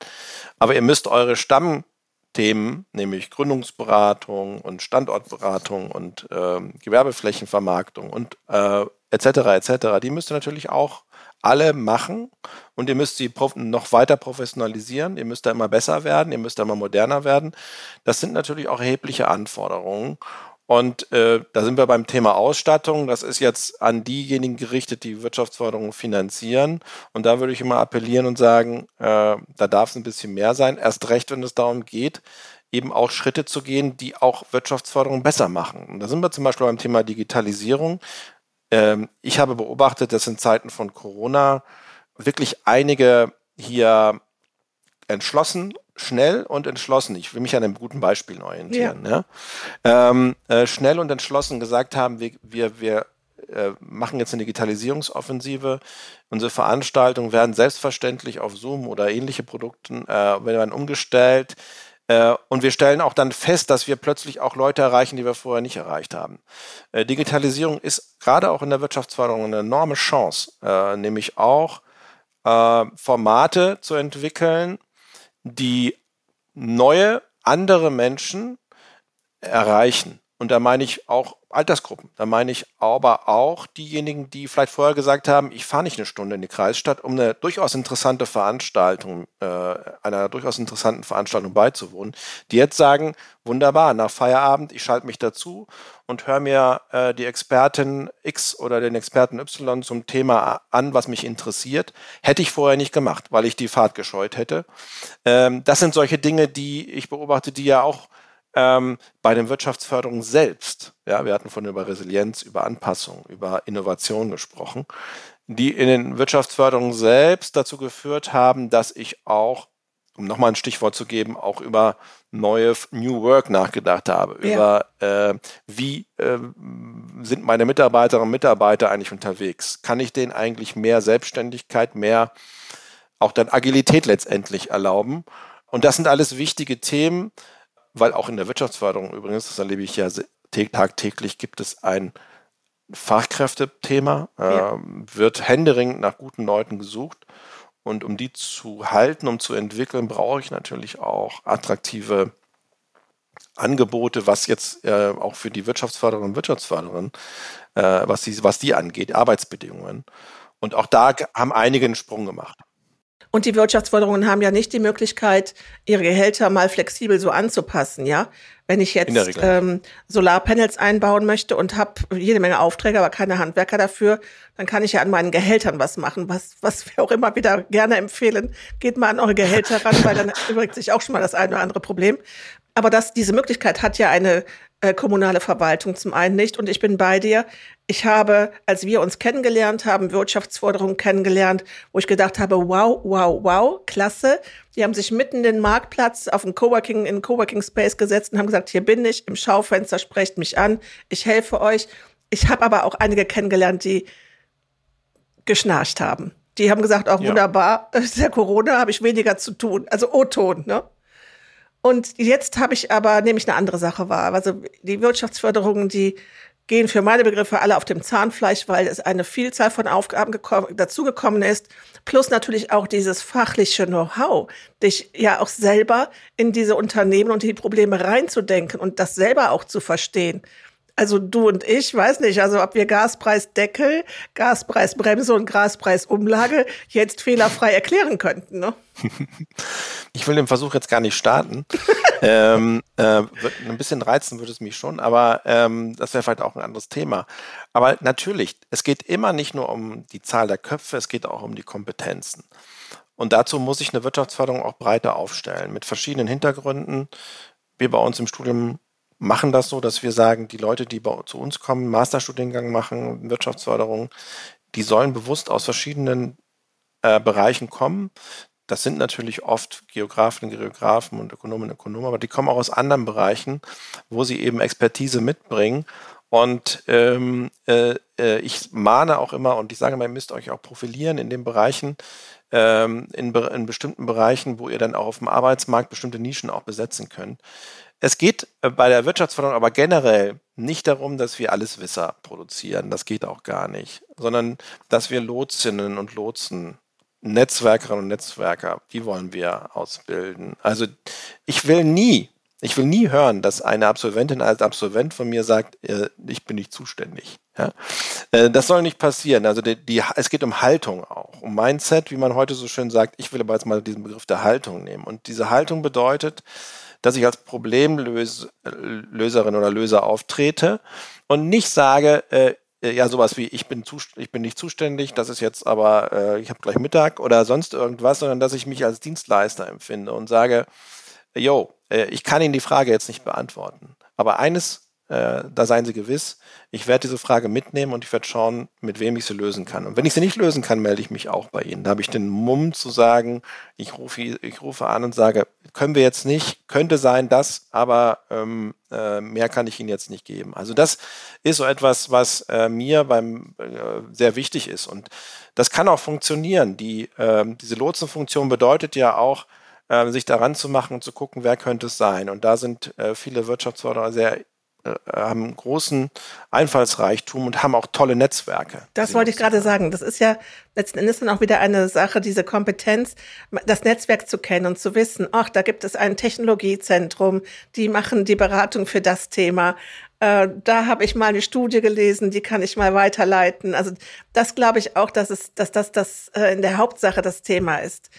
Aber ihr müsst eure Stammthemen, nämlich Gründungsberatung und Standortberatung und äh, Gewerbeflächenvermarktung und äh, etc. etc. Die müsst ihr natürlich auch alle machen und ihr müsst sie noch weiter professionalisieren, ihr müsst da immer besser werden, ihr müsst da immer moderner werden. Das sind natürlich auch erhebliche Anforderungen. Und äh, da sind wir beim Thema Ausstattung. Das ist jetzt an diejenigen gerichtet, die Wirtschaftsförderung finanzieren. Und da würde ich immer appellieren und sagen, äh, da darf es ein bisschen mehr sein. Erst recht, wenn es darum geht, eben auch Schritte zu gehen, die auch Wirtschaftsförderung besser machen. Und da sind wir zum Beispiel beim Thema Digitalisierung. Ähm, ich habe beobachtet, dass in Zeiten von Corona wirklich einige hier entschlossen, schnell und entschlossen, ich will mich an einem guten Beispiel orientieren, ja. ja ähm, äh, schnell und entschlossen gesagt haben, wir, wir, wir äh, machen jetzt eine Digitalisierungsoffensive. Unsere Veranstaltungen werden selbstverständlich auf Zoom oder ähnliche Produkten äh, werden umgestellt. Äh, und wir stellen auch dann fest, dass wir plötzlich auch Leute erreichen, die wir vorher nicht erreicht haben. Äh, Digitalisierung ist gerade auch in der Wirtschaftsförderung eine enorme Chance, äh, nämlich auch Formate zu entwickeln, die neue, andere Menschen erreichen. Und da meine ich auch Altersgruppen. Da meine ich aber auch diejenigen, die vielleicht vorher gesagt haben, ich fahre nicht eine Stunde in die Kreisstadt, um eine durchaus interessante Veranstaltung, äh, einer durchaus interessanten Veranstaltung beizuwohnen, die jetzt sagen, wunderbar, nach Feierabend, ich schalte mich dazu und höre mir äh, die Expertin X oder den Experten Y zum Thema an, was mich interessiert. Hätte ich vorher nicht gemacht, weil ich die Fahrt gescheut hätte. Ähm, das sind solche Dinge, die ich beobachte, die ja auch ähm, bei den Wirtschaftsförderungen selbst, ja, wir hatten von über Resilienz, über Anpassung, über Innovation gesprochen, die in den Wirtschaftsförderungen selbst dazu geführt haben, dass ich auch, um nochmal ein Stichwort zu geben, auch über neue New Work nachgedacht habe, ja. über äh, wie äh, sind meine Mitarbeiterinnen und Mitarbeiter eigentlich unterwegs? Kann ich denen eigentlich mehr Selbstständigkeit, mehr auch dann Agilität letztendlich erlauben? Und das sind alles wichtige Themen, weil auch in der Wirtschaftsförderung übrigens, das erlebe ich ja tagtäglich, gibt es ein Fachkräftethema, ja. äh, wird händeringend nach guten Leuten gesucht. Und um die zu halten, um zu entwickeln, brauche ich natürlich auch attraktive Angebote, was jetzt äh, auch für die Wirtschaftsförderer und Wirtschaftsförderer, äh, was, die, was die angeht, Arbeitsbedingungen. Und auch da haben einige einen Sprung gemacht. Und die Wirtschaftsförderungen haben ja nicht die Möglichkeit, ihre Gehälter mal flexibel so anzupassen, ja. Wenn ich jetzt ähm, Solarpanels einbauen möchte und habe jede Menge Aufträge, aber keine Handwerker dafür, dann kann ich ja an meinen Gehältern was machen, was, was wir auch immer wieder gerne empfehlen. Geht mal an eure Gehälter ran, weil dann übrigens sich auch schon mal das eine oder andere Problem. Aber das, diese Möglichkeit hat ja eine äh, kommunale Verwaltung zum einen nicht. Und ich bin bei dir. Ich habe, als wir uns kennengelernt haben, Wirtschaftsforderungen kennengelernt, wo ich gedacht habe, wow, wow, wow, klasse. Die haben sich mitten in den Marktplatz auf den Coworking, in den Coworking Space gesetzt und haben gesagt, hier bin ich, im Schaufenster, sprecht mich an, ich helfe euch. Ich habe aber auch einige kennengelernt, die geschnarcht haben. Die haben gesagt, auch ja. wunderbar, ja Corona, habe ich weniger zu tun. Also O-Ton, ne? Und jetzt habe ich aber, nehme ich eine andere Sache wahr. Also die Wirtschaftsförderungen, die gehen für meine Begriffe alle auf dem Zahnfleisch, weil es eine Vielzahl von Aufgaben dazugekommen ist. Plus natürlich auch dieses fachliche Know-how, dich ja auch selber in diese Unternehmen und die Probleme reinzudenken und das selber auch zu verstehen also du und ich, weiß nicht, also ob wir Gaspreisdeckel, Gaspreisbremse und Gaspreisumlage jetzt fehlerfrei erklären könnten. Ne? Ich will den Versuch jetzt gar nicht starten. ähm, äh, ein bisschen reizen würde es mich schon, aber ähm, das wäre vielleicht auch ein anderes Thema. Aber natürlich, es geht immer nicht nur um die Zahl der Köpfe, es geht auch um die Kompetenzen. Und dazu muss ich eine Wirtschaftsförderung auch breiter aufstellen, mit verschiedenen Hintergründen. Wir bei uns im Studium machen das so, dass wir sagen, die Leute, die zu uns kommen, Masterstudiengang machen, Wirtschaftsförderung, die sollen bewusst aus verschiedenen äh, Bereichen kommen. Das sind natürlich oft Geografen, Geografen und Ökonomen und Ökonomen, aber die kommen auch aus anderen Bereichen, wo sie eben Expertise mitbringen. Und ähm, äh, äh ich mahne auch immer und ich sage mal, ihr müsst euch auch profilieren in den Bereichen, ähm, in, in bestimmten Bereichen, wo ihr dann auch auf dem Arbeitsmarkt bestimmte Nischen auch besetzen könnt. Es geht äh, bei der Wirtschaftsförderung aber generell nicht darum, dass wir alles Wisser produzieren. Das geht auch gar nicht. Sondern, dass wir Lotsinnen und Lotsen, Netzwerkerinnen und Netzwerker, die wollen wir ausbilden. Also ich will nie, ich will nie hören, dass eine Absolventin als Absolvent von mir sagt, äh, ich bin nicht zuständig. Ja? Äh, das soll nicht passieren. Also die, die, es geht um Haltung auch, um Mindset, wie man heute so schön sagt. Ich will aber jetzt mal diesen Begriff der Haltung nehmen. Und diese Haltung bedeutet, dass ich als Problemlöserin oder Löser auftrete und nicht sage, äh, ja, sowas wie, ich bin, ich bin nicht zuständig, das ist jetzt aber, äh, ich habe gleich Mittag oder sonst irgendwas, sondern dass ich mich als Dienstleister empfinde und sage, yo, äh, ich kann Ihnen die Frage jetzt nicht beantworten. Aber eines äh, da seien Sie gewiss, ich werde diese Frage mitnehmen und ich werde schauen, mit wem ich sie lösen kann. Und wenn ich sie nicht lösen kann, melde ich mich auch bei Ihnen. Da habe ich den Mumm zu sagen, ich rufe, ich rufe an und sage, können wir jetzt nicht, könnte sein das, aber ähm, äh, mehr kann ich Ihnen jetzt nicht geben. Also das ist so etwas, was äh, mir beim äh, sehr wichtig ist. Und das kann auch funktionieren. Die, ähm, diese Lotsenfunktion bedeutet ja auch, ähm, sich daran zu machen und zu gucken, wer könnte es sein. Und da sind äh, viele Wirtschaftsförderer sehr äh, haben großen Einfallsreichtum und haben auch tolle Netzwerke. Das wollte ich gerade sagen. Das ist ja letzten Endes dann auch wieder eine Sache, diese Kompetenz, das Netzwerk zu kennen und zu wissen, ach, da gibt es ein Technologiezentrum, die machen die Beratung für das Thema. Äh, da habe ich mal eine Studie gelesen, die kann ich mal weiterleiten. Also das glaube ich auch, dass es, dass das, das äh, in der Hauptsache das Thema ist.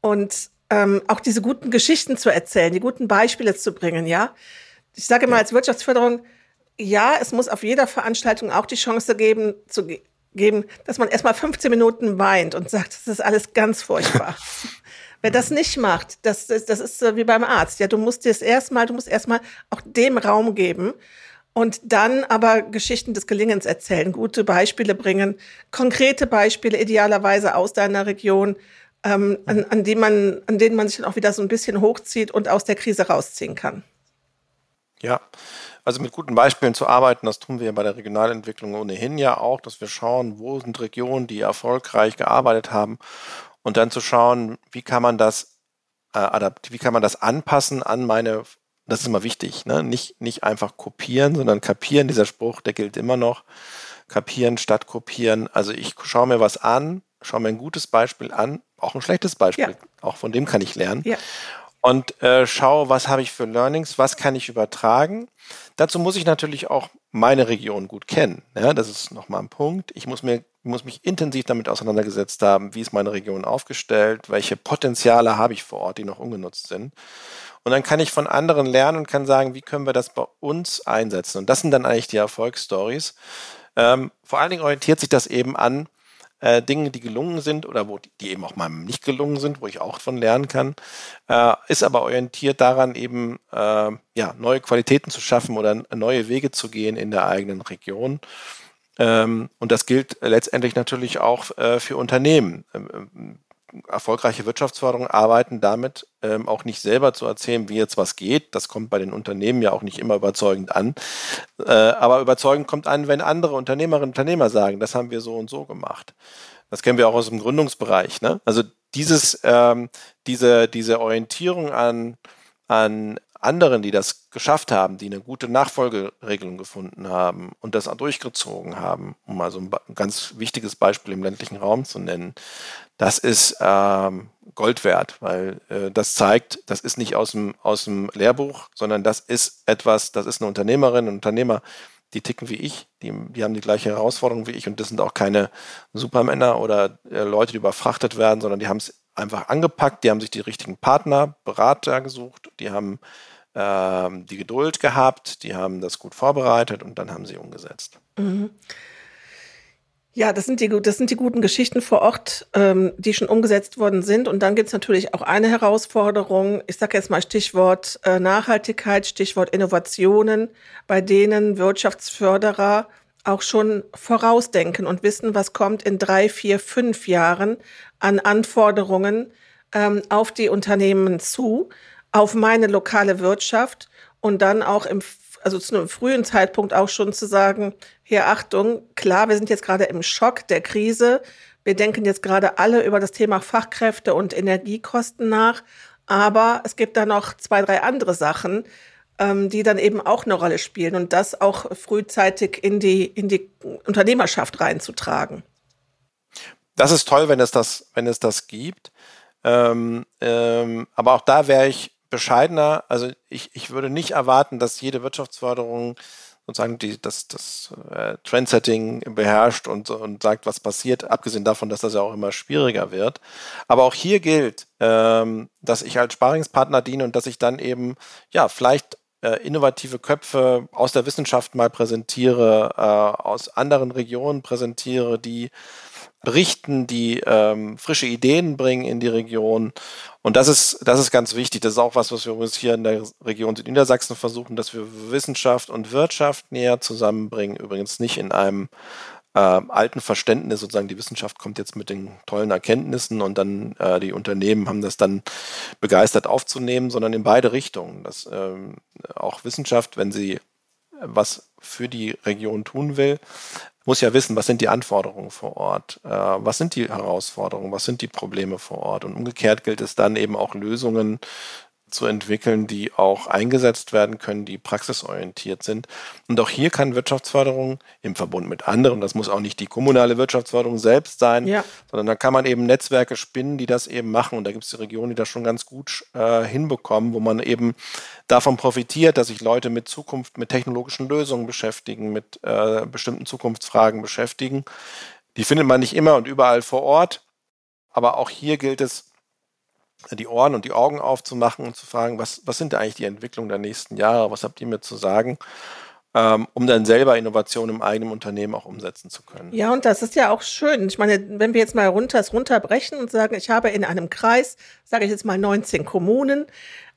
Und ähm, auch diese guten Geschichten zu erzählen, die guten Beispiele zu bringen, ja ich sage immer als Wirtschaftsförderung, ja, es muss auf jeder Veranstaltung auch die Chance geben, zu ge geben, dass man erstmal 15 Minuten weint und sagt, das ist alles ganz furchtbar. Wer das nicht macht, das, das, das ist wie beim Arzt. Ja, du musst dir es erstmal, du musst erstmal auch dem Raum geben und dann aber Geschichten des Gelingens erzählen, gute Beispiele bringen, konkrete Beispiele idealerweise aus deiner Region, ähm, an, an, die man, an denen man sich dann auch wieder so ein bisschen hochzieht und aus der Krise rausziehen kann. Ja, also mit guten Beispielen zu arbeiten, das tun wir bei der Regionalentwicklung ohnehin ja auch, dass wir schauen, wo sind Regionen, die erfolgreich gearbeitet haben und dann zu schauen, wie kann man das äh, adapt, wie kann man das anpassen an meine, das ist immer wichtig, ne? nicht, nicht einfach kopieren, sondern kapieren, dieser Spruch, der gilt immer noch, kapieren statt kopieren. Also ich schaue mir was an, schaue mir ein gutes Beispiel an, auch ein schlechtes Beispiel, ja. auch von dem kann ich lernen. Ja und äh, schaue, was habe ich für Learnings, was kann ich übertragen. Dazu muss ich natürlich auch meine Region gut kennen. Ja, das ist nochmal ein Punkt. Ich muss, mir, muss mich intensiv damit auseinandergesetzt haben, wie ist meine Region aufgestellt, welche Potenziale habe ich vor Ort, die noch ungenutzt sind. Und dann kann ich von anderen lernen und kann sagen, wie können wir das bei uns einsetzen. Und das sind dann eigentlich die Erfolgsstories. Ähm, vor allen Dingen orientiert sich das eben an äh, Dinge, die gelungen sind oder wo die, eben auch mal nicht gelungen sind, wo ich auch von lernen kann, äh, ist aber orientiert daran, eben äh, ja, neue Qualitäten zu schaffen oder neue Wege zu gehen in der eigenen Region. Ähm, und das gilt letztendlich natürlich auch äh, für Unternehmen. Ähm, ähm, erfolgreiche Wirtschaftsförderung arbeiten damit ähm, auch nicht selber zu erzählen, wie jetzt was geht. Das kommt bei den Unternehmen ja auch nicht immer überzeugend an. Äh, aber überzeugend kommt an, wenn andere Unternehmerinnen und Unternehmer sagen, das haben wir so und so gemacht. Das kennen wir auch aus dem Gründungsbereich. Ne? Also dieses, ähm, diese, diese Orientierung an, an anderen, die das geschafft haben, die eine gute Nachfolgeregelung gefunden haben und das auch durchgezogen haben, um mal so ein ganz wichtiges Beispiel im ländlichen Raum zu nennen, das ist ähm, Gold wert, weil äh, das zeigt, das ist nicht aus dem, aus dem Lehrbuch, sondern das ist etwas, das ist eine Unternehmerin, ein Unternehmer, die ticken wie ich, die, die haben die gleiche Herausforderung wie ich und das sind auch keine Supermänner oder äh, Leute, die überfrachtet werden, sondern die haben es einfach angepackt, die haben sich die richtigen Partner, Berater gesucht, die haben ähm, die Geduld gehabt, die haben das gut vorbereitet und dann haben sie umgesetzt. Mhm. Ja, das sind die, das sind die guten Geschichten vor Ort, ähm, die schon umgesetzt worden sind. Und dann gibt es natürlich auch eine Herausforderung, ich sage jetzt mal Stichwort äh, Nachhaltigkeit, Stichwort Innovationen, bei denen Wirtschaftsförderer auch schon vorausdenken und wissen, was kommt in drei, vier, fünf Jahren an Anforderungen ähm, auf die Unternehmen zu, auf meine lokale Wirtschaft und dann auch im also zu einem frühen Zeitpunkt auch schon zu sagen, hier Achtung, klar, wir sind jetzt gerade im Schock der Krise. Wir denken jetzt gerade alle über das Thema Fachkräfte und Energiekosten nach. Aber es gibt da noch zwei, drei andere Sachen, ähm, die dann eben auch eine Rolle spielen und das auch frühzeitig in die, in die Unternehmerschaft reinzutragen. Das ist toll, wenn es das, wenn es das gibt. Ähm, ähm, aber auch da wäre ich bescheidener. Also ich, ich würde nicht erwarten, dass jede Wirtschaftsförderung sozusagen die, das, das äh, Trendsetting beherrscht und, und sagt, was passiert, abgesehen davon, dass das ja auch immer schwieriger wird. Aber auch hier gilt, ähm, dass ich als Sparingspartner diene und dass ich dann eben, ja, vielleicht äh, innovative Köpfe aus der Wissenschaft mal präsentiere, äh, aus anderen Regionen präsentiere, die berichten, die ähm, frische Ideen bringen in die Region. Und das ist, das ist ganz wichtig. Das ist auch was, was wir uns hier in der Region Südniedersachsen versuchen, dass wir Wissenschaft und Wirtschaft näher zusammenbringen. Übrigens nicht in einem äh, alten Verständnis, sozusagen die Wissenschaft kommt jetzt mit den tollen Erkenntnissen und dann äh, die Unternehmen haben das dann begeistert aufzunehmen, sondern in beide Richtungen. Dass ähm, auch Wissenschaft, wenn sie was für die Region tun will, muss ja wissen, was sind die Anforderungen vor Ort, äh, was sind die Herausforderungen, was sind die Probleme vor Ort. Und umgekehrt gilt es dann eben auch Lösungen zu entwickeln, die auch eingesetzt werden können, die praxisorientiert sind. Und auch hier kann Wirtschaftsförderung im Verbund mit anderen, das muss auch nicht die kommunale Wirtschaftsförderung selbst sein, ja. sondern da kann man eben Netzwerke spinnen, die das eben machen. Und da gibt es die Regionen, die das schon ganz gut äh, hinbekommen, wo man eben davon profitiert, dass sich Leute mit Zukunft, mit technologischen Lösungen beschäftigen, mit äh, bestimmten Zukunftsfragen beschäftigen. Die findet man nicht immer und überall vor Ort. Aber auch hier gilt es, die Ohren und die Augen aufzumachen und zu fragen, was, was sind eigentlich die Entwicklungen der nächsten Jahre, was habt ihr mir zu sagen, ähm, um dann selber Innovationen im eigenen Unternehmen auch umsetzen zu können. Ja, und das ist ja auch schön. Ich meine, wenn wir jetzt mal runter, runterbrechen und sagen, ich habe in einem Kreis, sage ich jetzt mal 19 Kommunen,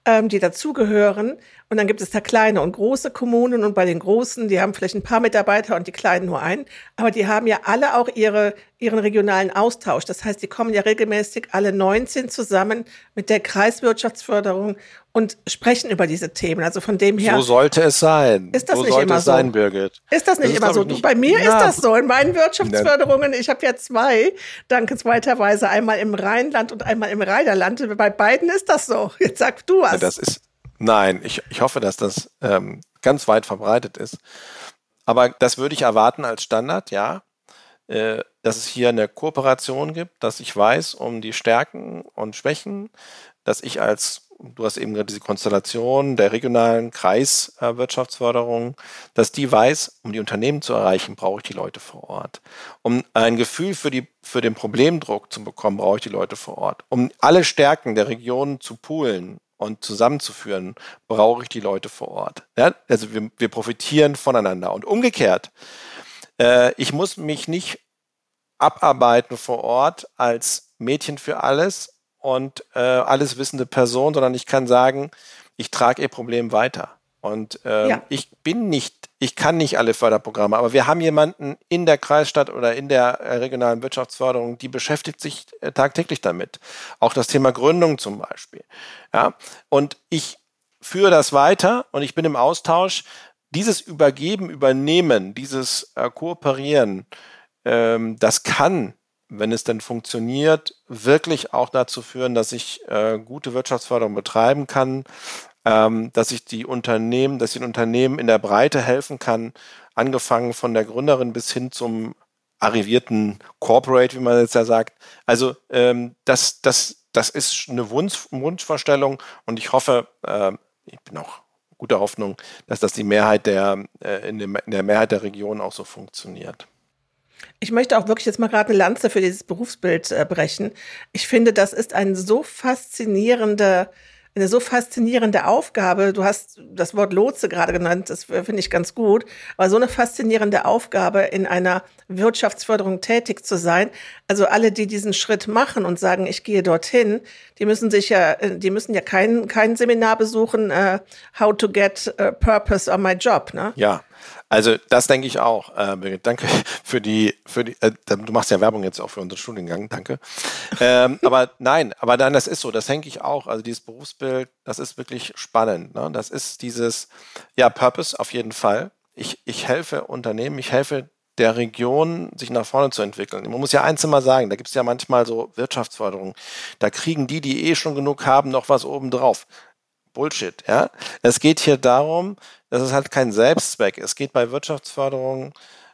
ähm, die dazugehören. Und dann gibt es da kleine und große Kommunen und bei den großen, die haben vielleicht ein paar Mitarbeiter und die kleinen nur einen. Aber die haben ja alle auch ihre, ihren regionalen Austausch. Das heißt, die kommen ja regelmäßig alle 19 zusammen mit der Kreiswirtschaftsförderung und sprechen über diese Themen. Also von dem her. So sollte es sein. Ist das so nicht immer es so? sein, Birgit? Ist das nicht das immer so? Nicht, Bei mir na, ist das so. In meinen Wirtschaftsförderungen, ich habe ja zwei, dankenswerterweise einmal im Rheinland und einmal im Rheiderland. Bei beiden ist das so. Jetzt sag du was. Ja, das ist, nein, ich, ich hoffe, dass das ähm, ganz weit verbreitet ist. Aber das würde ich erwarten als Standard, ja. Äh, dass es hier eine Kooperation gibt, dass ich weiß um die Stärken und Schwächen, dass ich als du hast eben gerade diese Konstellation der regionalen Kreiswirtschaftsförderung, dass die weiß, um die Unternehmen zu erreichen, brauche ich die Leute vor Ort. Um ein Gefühl für, die, für den Problemdruck zu bekommen, brauche ich die Leute vor Ort. Um alle Stärken der Region zu poolen und zusammenzuführen, brauche ich die Leute vor Ort. Ja? Also wir, wir profitieren voneinander. Und umgekehrt, äh, ich muss mich nicht abarbeiten vor Ort als Mädchen für alles und äh, alles wissende Person, sondern ich kann sagen, ich trage ihr Problem weiter. Und ähm, ja. ich bin nicht, ich kann nicht alle Förderprogramme, aber wir haben jemanden in der Kreisstadt oder in der äh, regionalen Wirtschaftsförderung, die beschäftigt sich äh, tagtäglich damit. Auch das Thema Gründung zum Beispiel. Ja, und ich führe das weiter und ich bin im Austausch. Dieses Übergeben, Übernehmen, dieses äh, Kooperieren, ähm, das kann, wenn es denn funktioniert, wirklich auch dazu führen, dass ich äh, gute Wirtschaftsförderung betreiben kann, ähm, dass ich die Unternehmen, dass ich den Unternehmen in der Breite helfen kann, angefangen von der Gründerin bis hin zum arrivierten Corporate, wie man jetzt ja sagt. Also ähm, das, das, das ist eine Wunsch, Wunschvorstellung und ich hoffe, äh, ich bin auch guter Hoffnung, dass das die Mehrheit der, äh, in, dem, in der Mehrheit der Region auch so funktioniert. Ich möchte auch wirklich jetzt mal gerade eine Lanze für dieses Berufsbild äh, brechen. Ich finde, das ist ein so faszinierender eine so faszinierende Aufgabe. Du hast das Wort Lotse gerade genannt, das finde ich ganz gut. Aber so eine faszinierende Aufgabe, in einer Wirtschaftsförderung tätig zu sein. Also alle, die diesen Schritt machen und sagen, ich gehe dorthin, die müssen sich ja, äh, die müssen ja kein, kein Seminar besuchen, uh, how to get a purpose on my job, ne? Ja. Also das denke ich auch. Äh, Birgit, danke für die, für die. Äh, du machst ja Werbung jetzt auch für unseren Studiengang, danke. Ähm, aber nein, aber dann das ist so. Das denke ich auch. Also dieses Berufsbild, das ist wirklich spannend. Ne? Das ist dieses, ja Purpose auf jeden Fall. Ich, ich helfe Unternehmen, ich helfe der Region, sich nach vorne zu entwickeln. Man muss ja eins immer sagen, da gibt es ja manchmal so Wirtschaftsförderungen. Da kriegen die, die eh schon genug haben, noch was obendrauf. Bullshit, ja. Es geht hier darum, das ist halt kein Selbstzweck. Es geht bei Wirtschaftsförderung,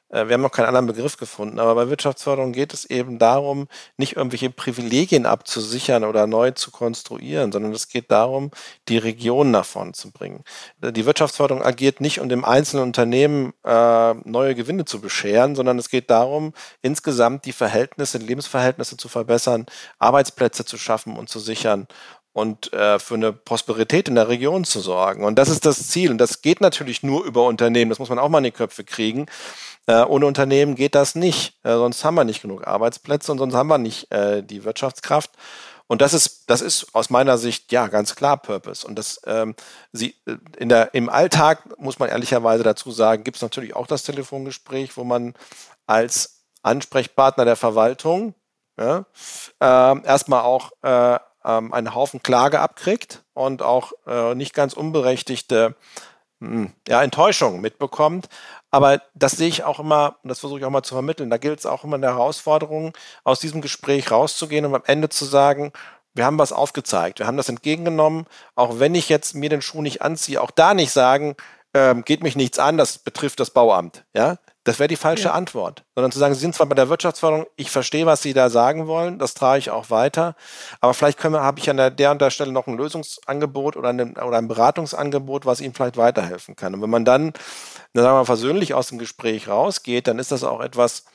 äh, wir haben noch keinen anderen Begriff gefunden, aber bei Wirtschaftsförderung geht es eben darum, nicht irgendwelche Privilegien abzusichern oder neu zu konstruieren, sondern es geht darum, die Region nach vorne zu bringen. Die Wirtschaftsförderung agiert nicht, um dem einzelnen Unternehmen äh, neue Gewinne zu bescheren, sondern es geht darum, insgesamt die Verhältnisse, die Lebensverhältnisse zu verbessern, Arbeitsplätze zu schaffen und zu sichern und äh, für eine Prosperität in der Region zu sorgen. Und das ist das Ziel. Und das geht natürlich nur über Unternehmen. Das muss man auch mal in die Köpfe kriegen. Äh, ohne Unternehmen geht das nicht. Äh, sonst haben wir nicht genug Arbeitsplätze und sonst haben wir nicht äh, die Wirtschaftskraft. Und das ist, das ist aus meiner Sicht ja ganz klar Purpose. Und das ähm, sie äh, in der im Alltag muss man ehrlicherweise dazu sagen, gibt es natürlich auch das Telefongespräch, wo man als Ansprechpartner der Verwaltung ja, äh, erstmal auch äh, ähm, einen Haufen Klage abkriegt und auch äh, nicht ganz unberechtigte hm, ja, Enttäuschung mitbekommt. Aber das sehe ich auch immer, und das versuche ich auch mal zu vermitteln, da gilt es auch immer eine Herausforderung, aus diesem Gespräch rauszugehen und am Ende zu sagen, wir haben was aufgezeigt, wir haben das entgegengenommen, auch wenn ich jetzt mir den Schuh nicht anziehe, auch da nicht sagen, ähm, geht mich nichts an, das betrifft das Bauamt. Ja, das wäre die falsche ja. Antwort. Sondern zu sagen, Sie sind zwar bei der Wirtschaftsförderung, ich verstehe, was Sie da sagen wollen, das trage ich auch weiter, aber vielleicht können wir, habe ich an der, der und der Stelle noch ein Lösungsangebot oder, eine, oder ein Beratungsangebot, was Ihnen vielleicht weiterhelfen kann. Und wenn man dann, sagen wir mal, versöhnlich aus dem Gespräch rausgeht, dann ist das auch etwas,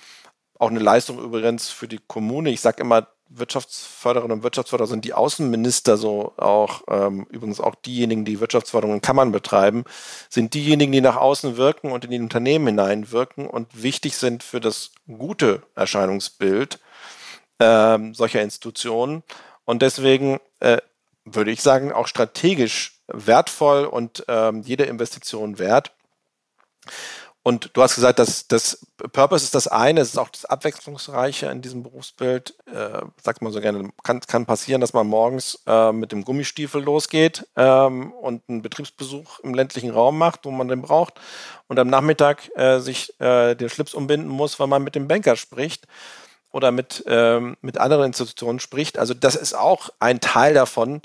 auch eine Leistung übrigens für die Kommune. Ich sage immer, Wirtschaftsförderinnen und Wirtschaftsförderer sind die Außenminister, so auch ähm, übrigens auch diejenigen, die Wirtschaftsförderung in Kammern betreiben, sind diejenigen, die nach außen wirken und in die Unternehmen hineinwirken und wichtig sind für das gute Erscheinungsbild ähm, solcher Institutionen. Und deswegen äh, würde ich sagen, auch strategisch wertvoll und ähm, jede Investition wert. Und du hast gesagt, dass das Purpose ist das eine, es ist auch das Abwechslungsreiche in diesem Berufsbild. Äh, sagt man so gerne, kann, kann passieren, dass man morgens äh, mit dem Gummistiefel losgeht ähm, und einen Betriebsbesuch im ländlichen Raum macht, wo man den braucht, und am Nachmittag äh, sich äh, den Schlips umbinden muss, weil man mit dem Banker spricht oder mit, ähm, mit anderen Institutionen spricht. Also das ist auch ein Teil davon,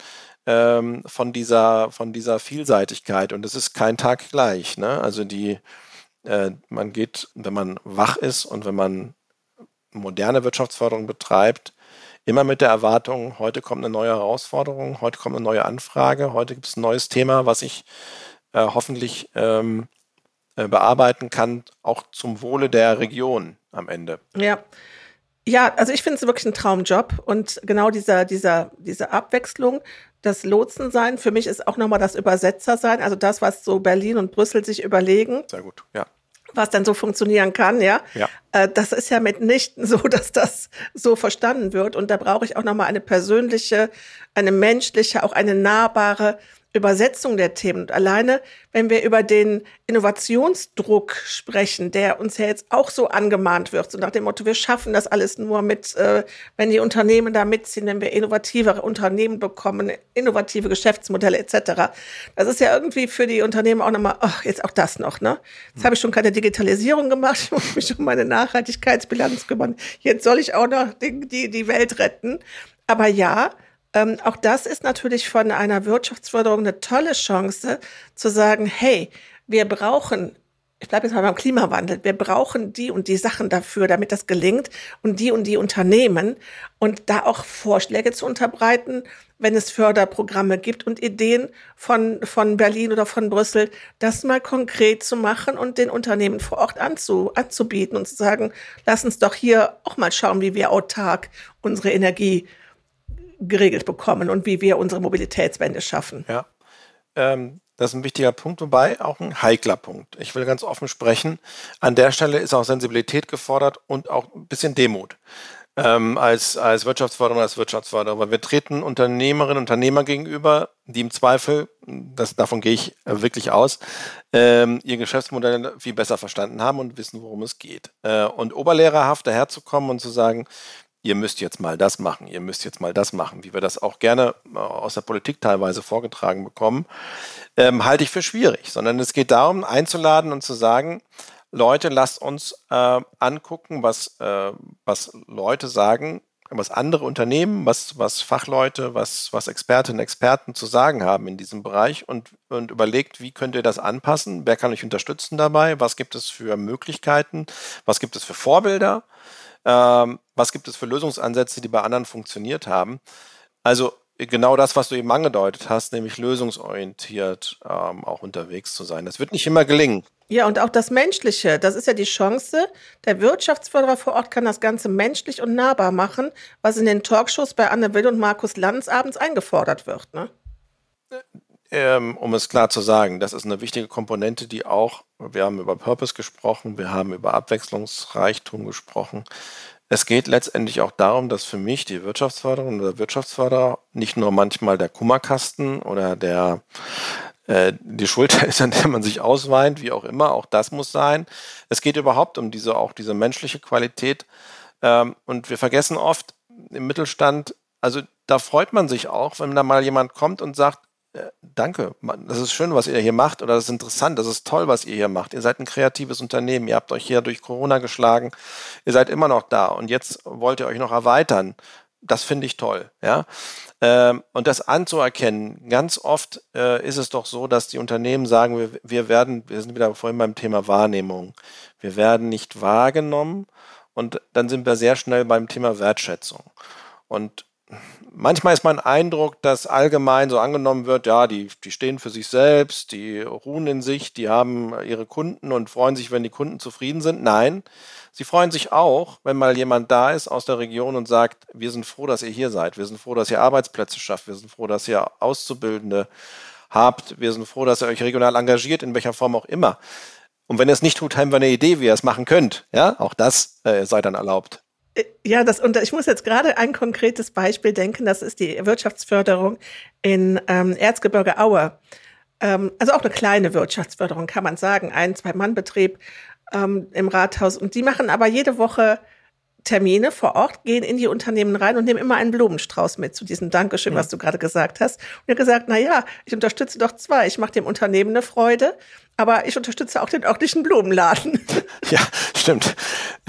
ähm, von, dieser, von dieser Vielseitigkeit. Und es ist kein Tag gleich. Ne? Also die äh, man geht, wenn man wach ist und wenn man moderne Wirtschaftsförderung betreibt, immer mit der Erwartung, heute kommt eine neue Herausforderung, heute kommt eine neue Anfrage, heute gibt es ein neues Thema, was ich äh, hoffentlich ähm, äh, bearbeiten kann, auch zum Wohle der Region am Ende. Ja. Ja, also ich finde es wirklich ein Traumjob und genau dieser, dieser, diese Abwechslung, das Lotsensein, für mich ist auch nochmal das Übersetzersein, also das, was so Berlin und Brüssel sich überlegen. Sehr gut, ja. was dann so funktionieren kann, ja. Ja. Äh, das ist ja mitnichten so, dass das so verstanden wird. Und da brauche ich auch nochmal eine persönliche, eine menschliche, auch eine nahbare Übersetzung der Themen. Und alleine, wenn wir über den Innovationsdruck sprechen, der uns ja jetzt auch so angemahnt wird, so nach dem Motto, wir schaffen das alles nur mit, äh, wenn die Unternehmen da mitziehen, wenn wir innovativere Unternehmen bekommen, innovative Geschäftsmodelle etc. Das ist ja irgendwie für die Unternehmen auch nochmal, ach, jetzt auch das noch, ne? Jetzt habe ich schon keine Digitalisierung gemacht, ich muss mich um meine Nachhaltigkeitsbilanz kümmern. Jetzt soll ich auch noch die, die, die Welt retten. Aber ja, ähm, auch das ist natürlich von einer Wirtschaftsförderung eine tolle Chance zu sagen, hey, wir brauchen ich bleibe jetzt mal beim Klimawandel. Wir brauchen die und die Sachen dafür, damit das gelingt und die und die Unternehmen und da auch Vorschläge zu unterbreiten, wenn es Förderprogramme gibt und Ideen von, von Berlin oder von Brüssel, das mal konkret zu machen und den Unternehmen vor Ort anzu, anzubieten und zu sagen, lass uns doch hier auch mal schauen, wie wir autark unsere Energie geregelt bekommen und wie wir unsere Mobilitätswende schaffen. Ja. Ähm, das ist ein wichtiger Punkt, wobei auch ein heikler Punkt. Ich will ganz offen sprechen. An der Stelle ist auch Sensibilität gefordert und auch ein bisschen Demut. Ähm, als, als Wirtschaftsförderer, als Wirtschaftsförderer. Weil wir treten Unternehmerinnen und Unternehmer gegenüber, die im Zweifel, das, davon gehe ich wirklich aus, ähm, ihr Geschäftsmodell viel besser verstanden haben und wissen, worum es geht. Äh, und oberlehrerhaft daherzukommen und zu sagen, ihr müsst jetzt mal das machen, ihr müsst jetzt mal das machen, wie wir das auch gerne äh, aus der Politik teilweise vorgetragen bekommen, ähm, halte ich für schwierig, sondern es geht darum, einzuladen und zu sagen, Leute, lasst uns äh, angucken, was, äh, was Leute sagen, was andere Unternehmen, was, was Fachleute, was, was Expertinnen und Experten zu sagen haben in diesem Bereich und, und überlegt, wie könnt ihr das anpassen, wer kann euch unterstützen dabei, was gibt es für Möglichkeiten, was gibt es für Vorbilder ähm, was gibt es für Lösungsansätze, die bei anderen funktioniert haben? Also genau das, was du eben angedeutet hast, nämlich lösungsorientiert ähm, auch unterwegs zu sein. Das wird nicht immer gelingen. Ja, und auch das Menschliche, das ist ja die Chance. Der Wirtschaftsförderer vor Ort kann das Ganze menschlich und nahbar machen, was in den Talkshows bei Anne Will und Markus Lanz abends eingefordert wird. Ne? Ähm, um es klar zu sagen, das ist eine wichtige Komponente, die auch, wir haben über Purpose gesprochen, wir haben über Abwechslungsreichtum gesprochen. Es geht letztendlich auch darum, dass für mich die Wirtschaftsförderung oder Wirtschaftsförderer nicht nur manchmal der Kummerkasten oder der äh, die Schulter ist, an der man sich ausweint, wie auch immer, auch das muss sein. Es geht überhaupt um diese, auch diese menschliche Qualität. Ähm, und wir vergessen oft im Mittelstand, also da freut man sich auch, wenn da mal jemand kommt und sagt, danke, das ist schön, was ihr hier macht oder das ist interessant, das ist toll, was ihr hier macht. Ihr seid ein kreatives Unternehmen, ihr habt euch hier durch Corona geschlagen, ihr seid immer noch da und jetzt wollt ihr euch noch erweitern. Das finde ich toll, ja. Ähm, und das anzuerkennen, ganz oft äh, ist es doch so, dass die Unternehmen sagen, wir, wir werden, wir sind wieder vorhin beim Thema Wahrnehmung, wir werden nicht wahrgenommen und dann sind wir sehr schnell beim Thema Wertschätzung. Und manchmal ist mein Eindruck, dass allgemein so angenommen wird, ja, die, die stehen für sich selbst, die ruhen in sich, die haben ihre Kunden und freuen sich, wenn die Kunden zufrieden sind. Nein, sie freuen sich auch, wenn mal jemand da ist aus der Region und sagt, wir sind froh, dass ihr hier seid, wir sind froh, dass ihr Arbeitsplätze schafft, wir sind froh, dass ihr Auszubildende habt, wir sind froh, dass ihr euch regional engagiert, in welcher Form auch immer. Und wenn ihr es nicht tut, haben wir eine Idee, wie ihr es machen könnt. Ja, auch das äh, sei dann erlaubt. Ja, das, und ich muss jetzt gerade ein konkretes Beispiel denken, das ist die Wirtschaftsförderung in ähm, Erzgebirge Aue. Ähm, also auch eine kleine Wirtschaftsförderung, kann man sagen, ein, zwei Mann-Betrieb ähm, im Rathaus. Und die machen aber jede Woche Termine vor Ort, gehen in die Unternehmen rein und nehmen immer einen Blumenstrauß mit zu diesem Dankeschön, was du gerade gesagt hast. Und er gesagt, na ja, ich unterstütze doch zwei. Ich mache dem Unternehmen eine Freude, aber ich unterstütze auch den örtlichen Blumenladen. Ja, stimmt.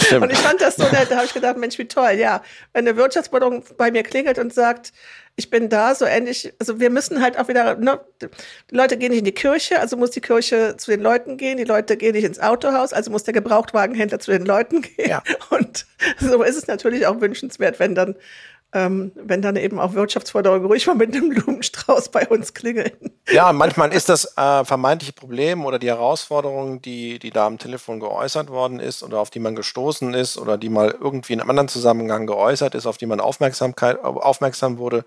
stimmt. Und ich fand das so nett. Da habe ich gedacht, Mensch, wie toll. Ja, wenn eine Wirtschaftsförderung bei mir klingelt und sagt, ich bin da, so ähnlich. Also wir müssen halt auch wieder, ne, die Leute gehen nicht in die Kirche, also muss die Kirche zu den Leuten gehen, die Leute gehen nicht ins Autohaus, also muss der Gebrauchtwagenhändler zu den Leuten gehen. Ja. Und so ist es natürlich auch wünschenswert, wenn dann ähm, wenn dann eben auch Wirtschaftsförderung ruhig mal mit einem Blumenstrauß bei uns klingeln. Ja, manchmal ist das äh, vermeintliche Problem oder die Herausforderung, die, die da am Telefon geäußert worden ist oder auf die man gestoßen ist oder die mal irgendwie in einem anderen Zusammenhang geäußert ist, auf die man Aufmerksamkeit, aufmerksam wurde,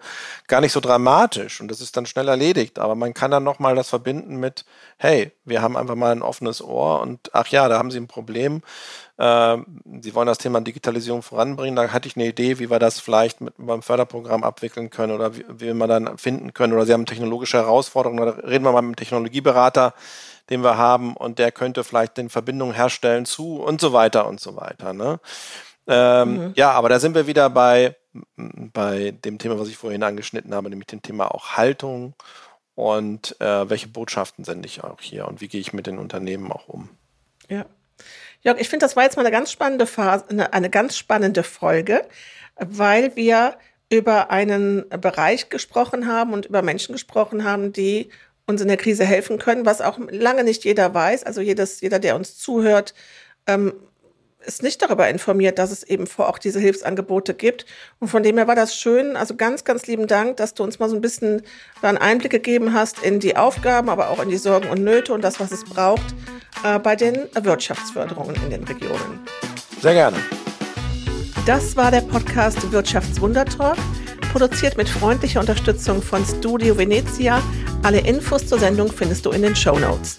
gar nicht so dramatisch und das ist dann schnell erledigt. Aber man kann dann nochmal das verbinden mit, hey, wir haben einfach mal ein offenes Ohr und ach ja, da haben Sie ein Problem Sie wollen das Thema Digitalisierung voranbringen. Da hatte ich eine Idee, wie wir das vielleicht mit beim Förderprogramm abwickeln können oder wie, wie wir dann finden können. Oder Sie haben technologische Herausforderungen. Da reden wir mal mit einem Technologieberater, den wir haben und der könnte vielleicht den Verbindungen herstellen zu und so weiter und so weiter. Ne? Ähm, mhm. Ja, aber da sind wir wieder bei, bei dem Thema, was ich vorhin angeschnitten habe, nämlich dem Thema auch Haltung und äh, welche Botschaften sende ich auch hier und wie gehe ich mit den Unternehmen auch um. Ja. Jörg, ich finde, das war jetzt mal eine ganz spannende Phase, eine, eine ganz spannende Folge, weil wir über einen Bereich gesprochen haben und über Menschen gesprochen haben, die uns in der Krise helfen können, was auch lange nicht jeder weiß. Also jedes, jeder, der uns zuhört, ähm, ist nicht darüber informiert, dass es eben vor auch diese Hilfsangebote gibt. Und von dem her war das schön. Also ganz, ganz lieben Dank, dass du uns mal so ein bisschen einen Einblick gegeben hast in die Aufgaben, aber auch in die Sorgen und Nöte und das, was es braucht äh, bei den Wirtschaftsförderungen in den Regionen. Sehr gerne. Das war der Podcast Wirtschaftswundertalk, produziert mit freundlicher Unterstützung von Studio Venezia. Alle Infos zur Sendung findest du in den Show Notes.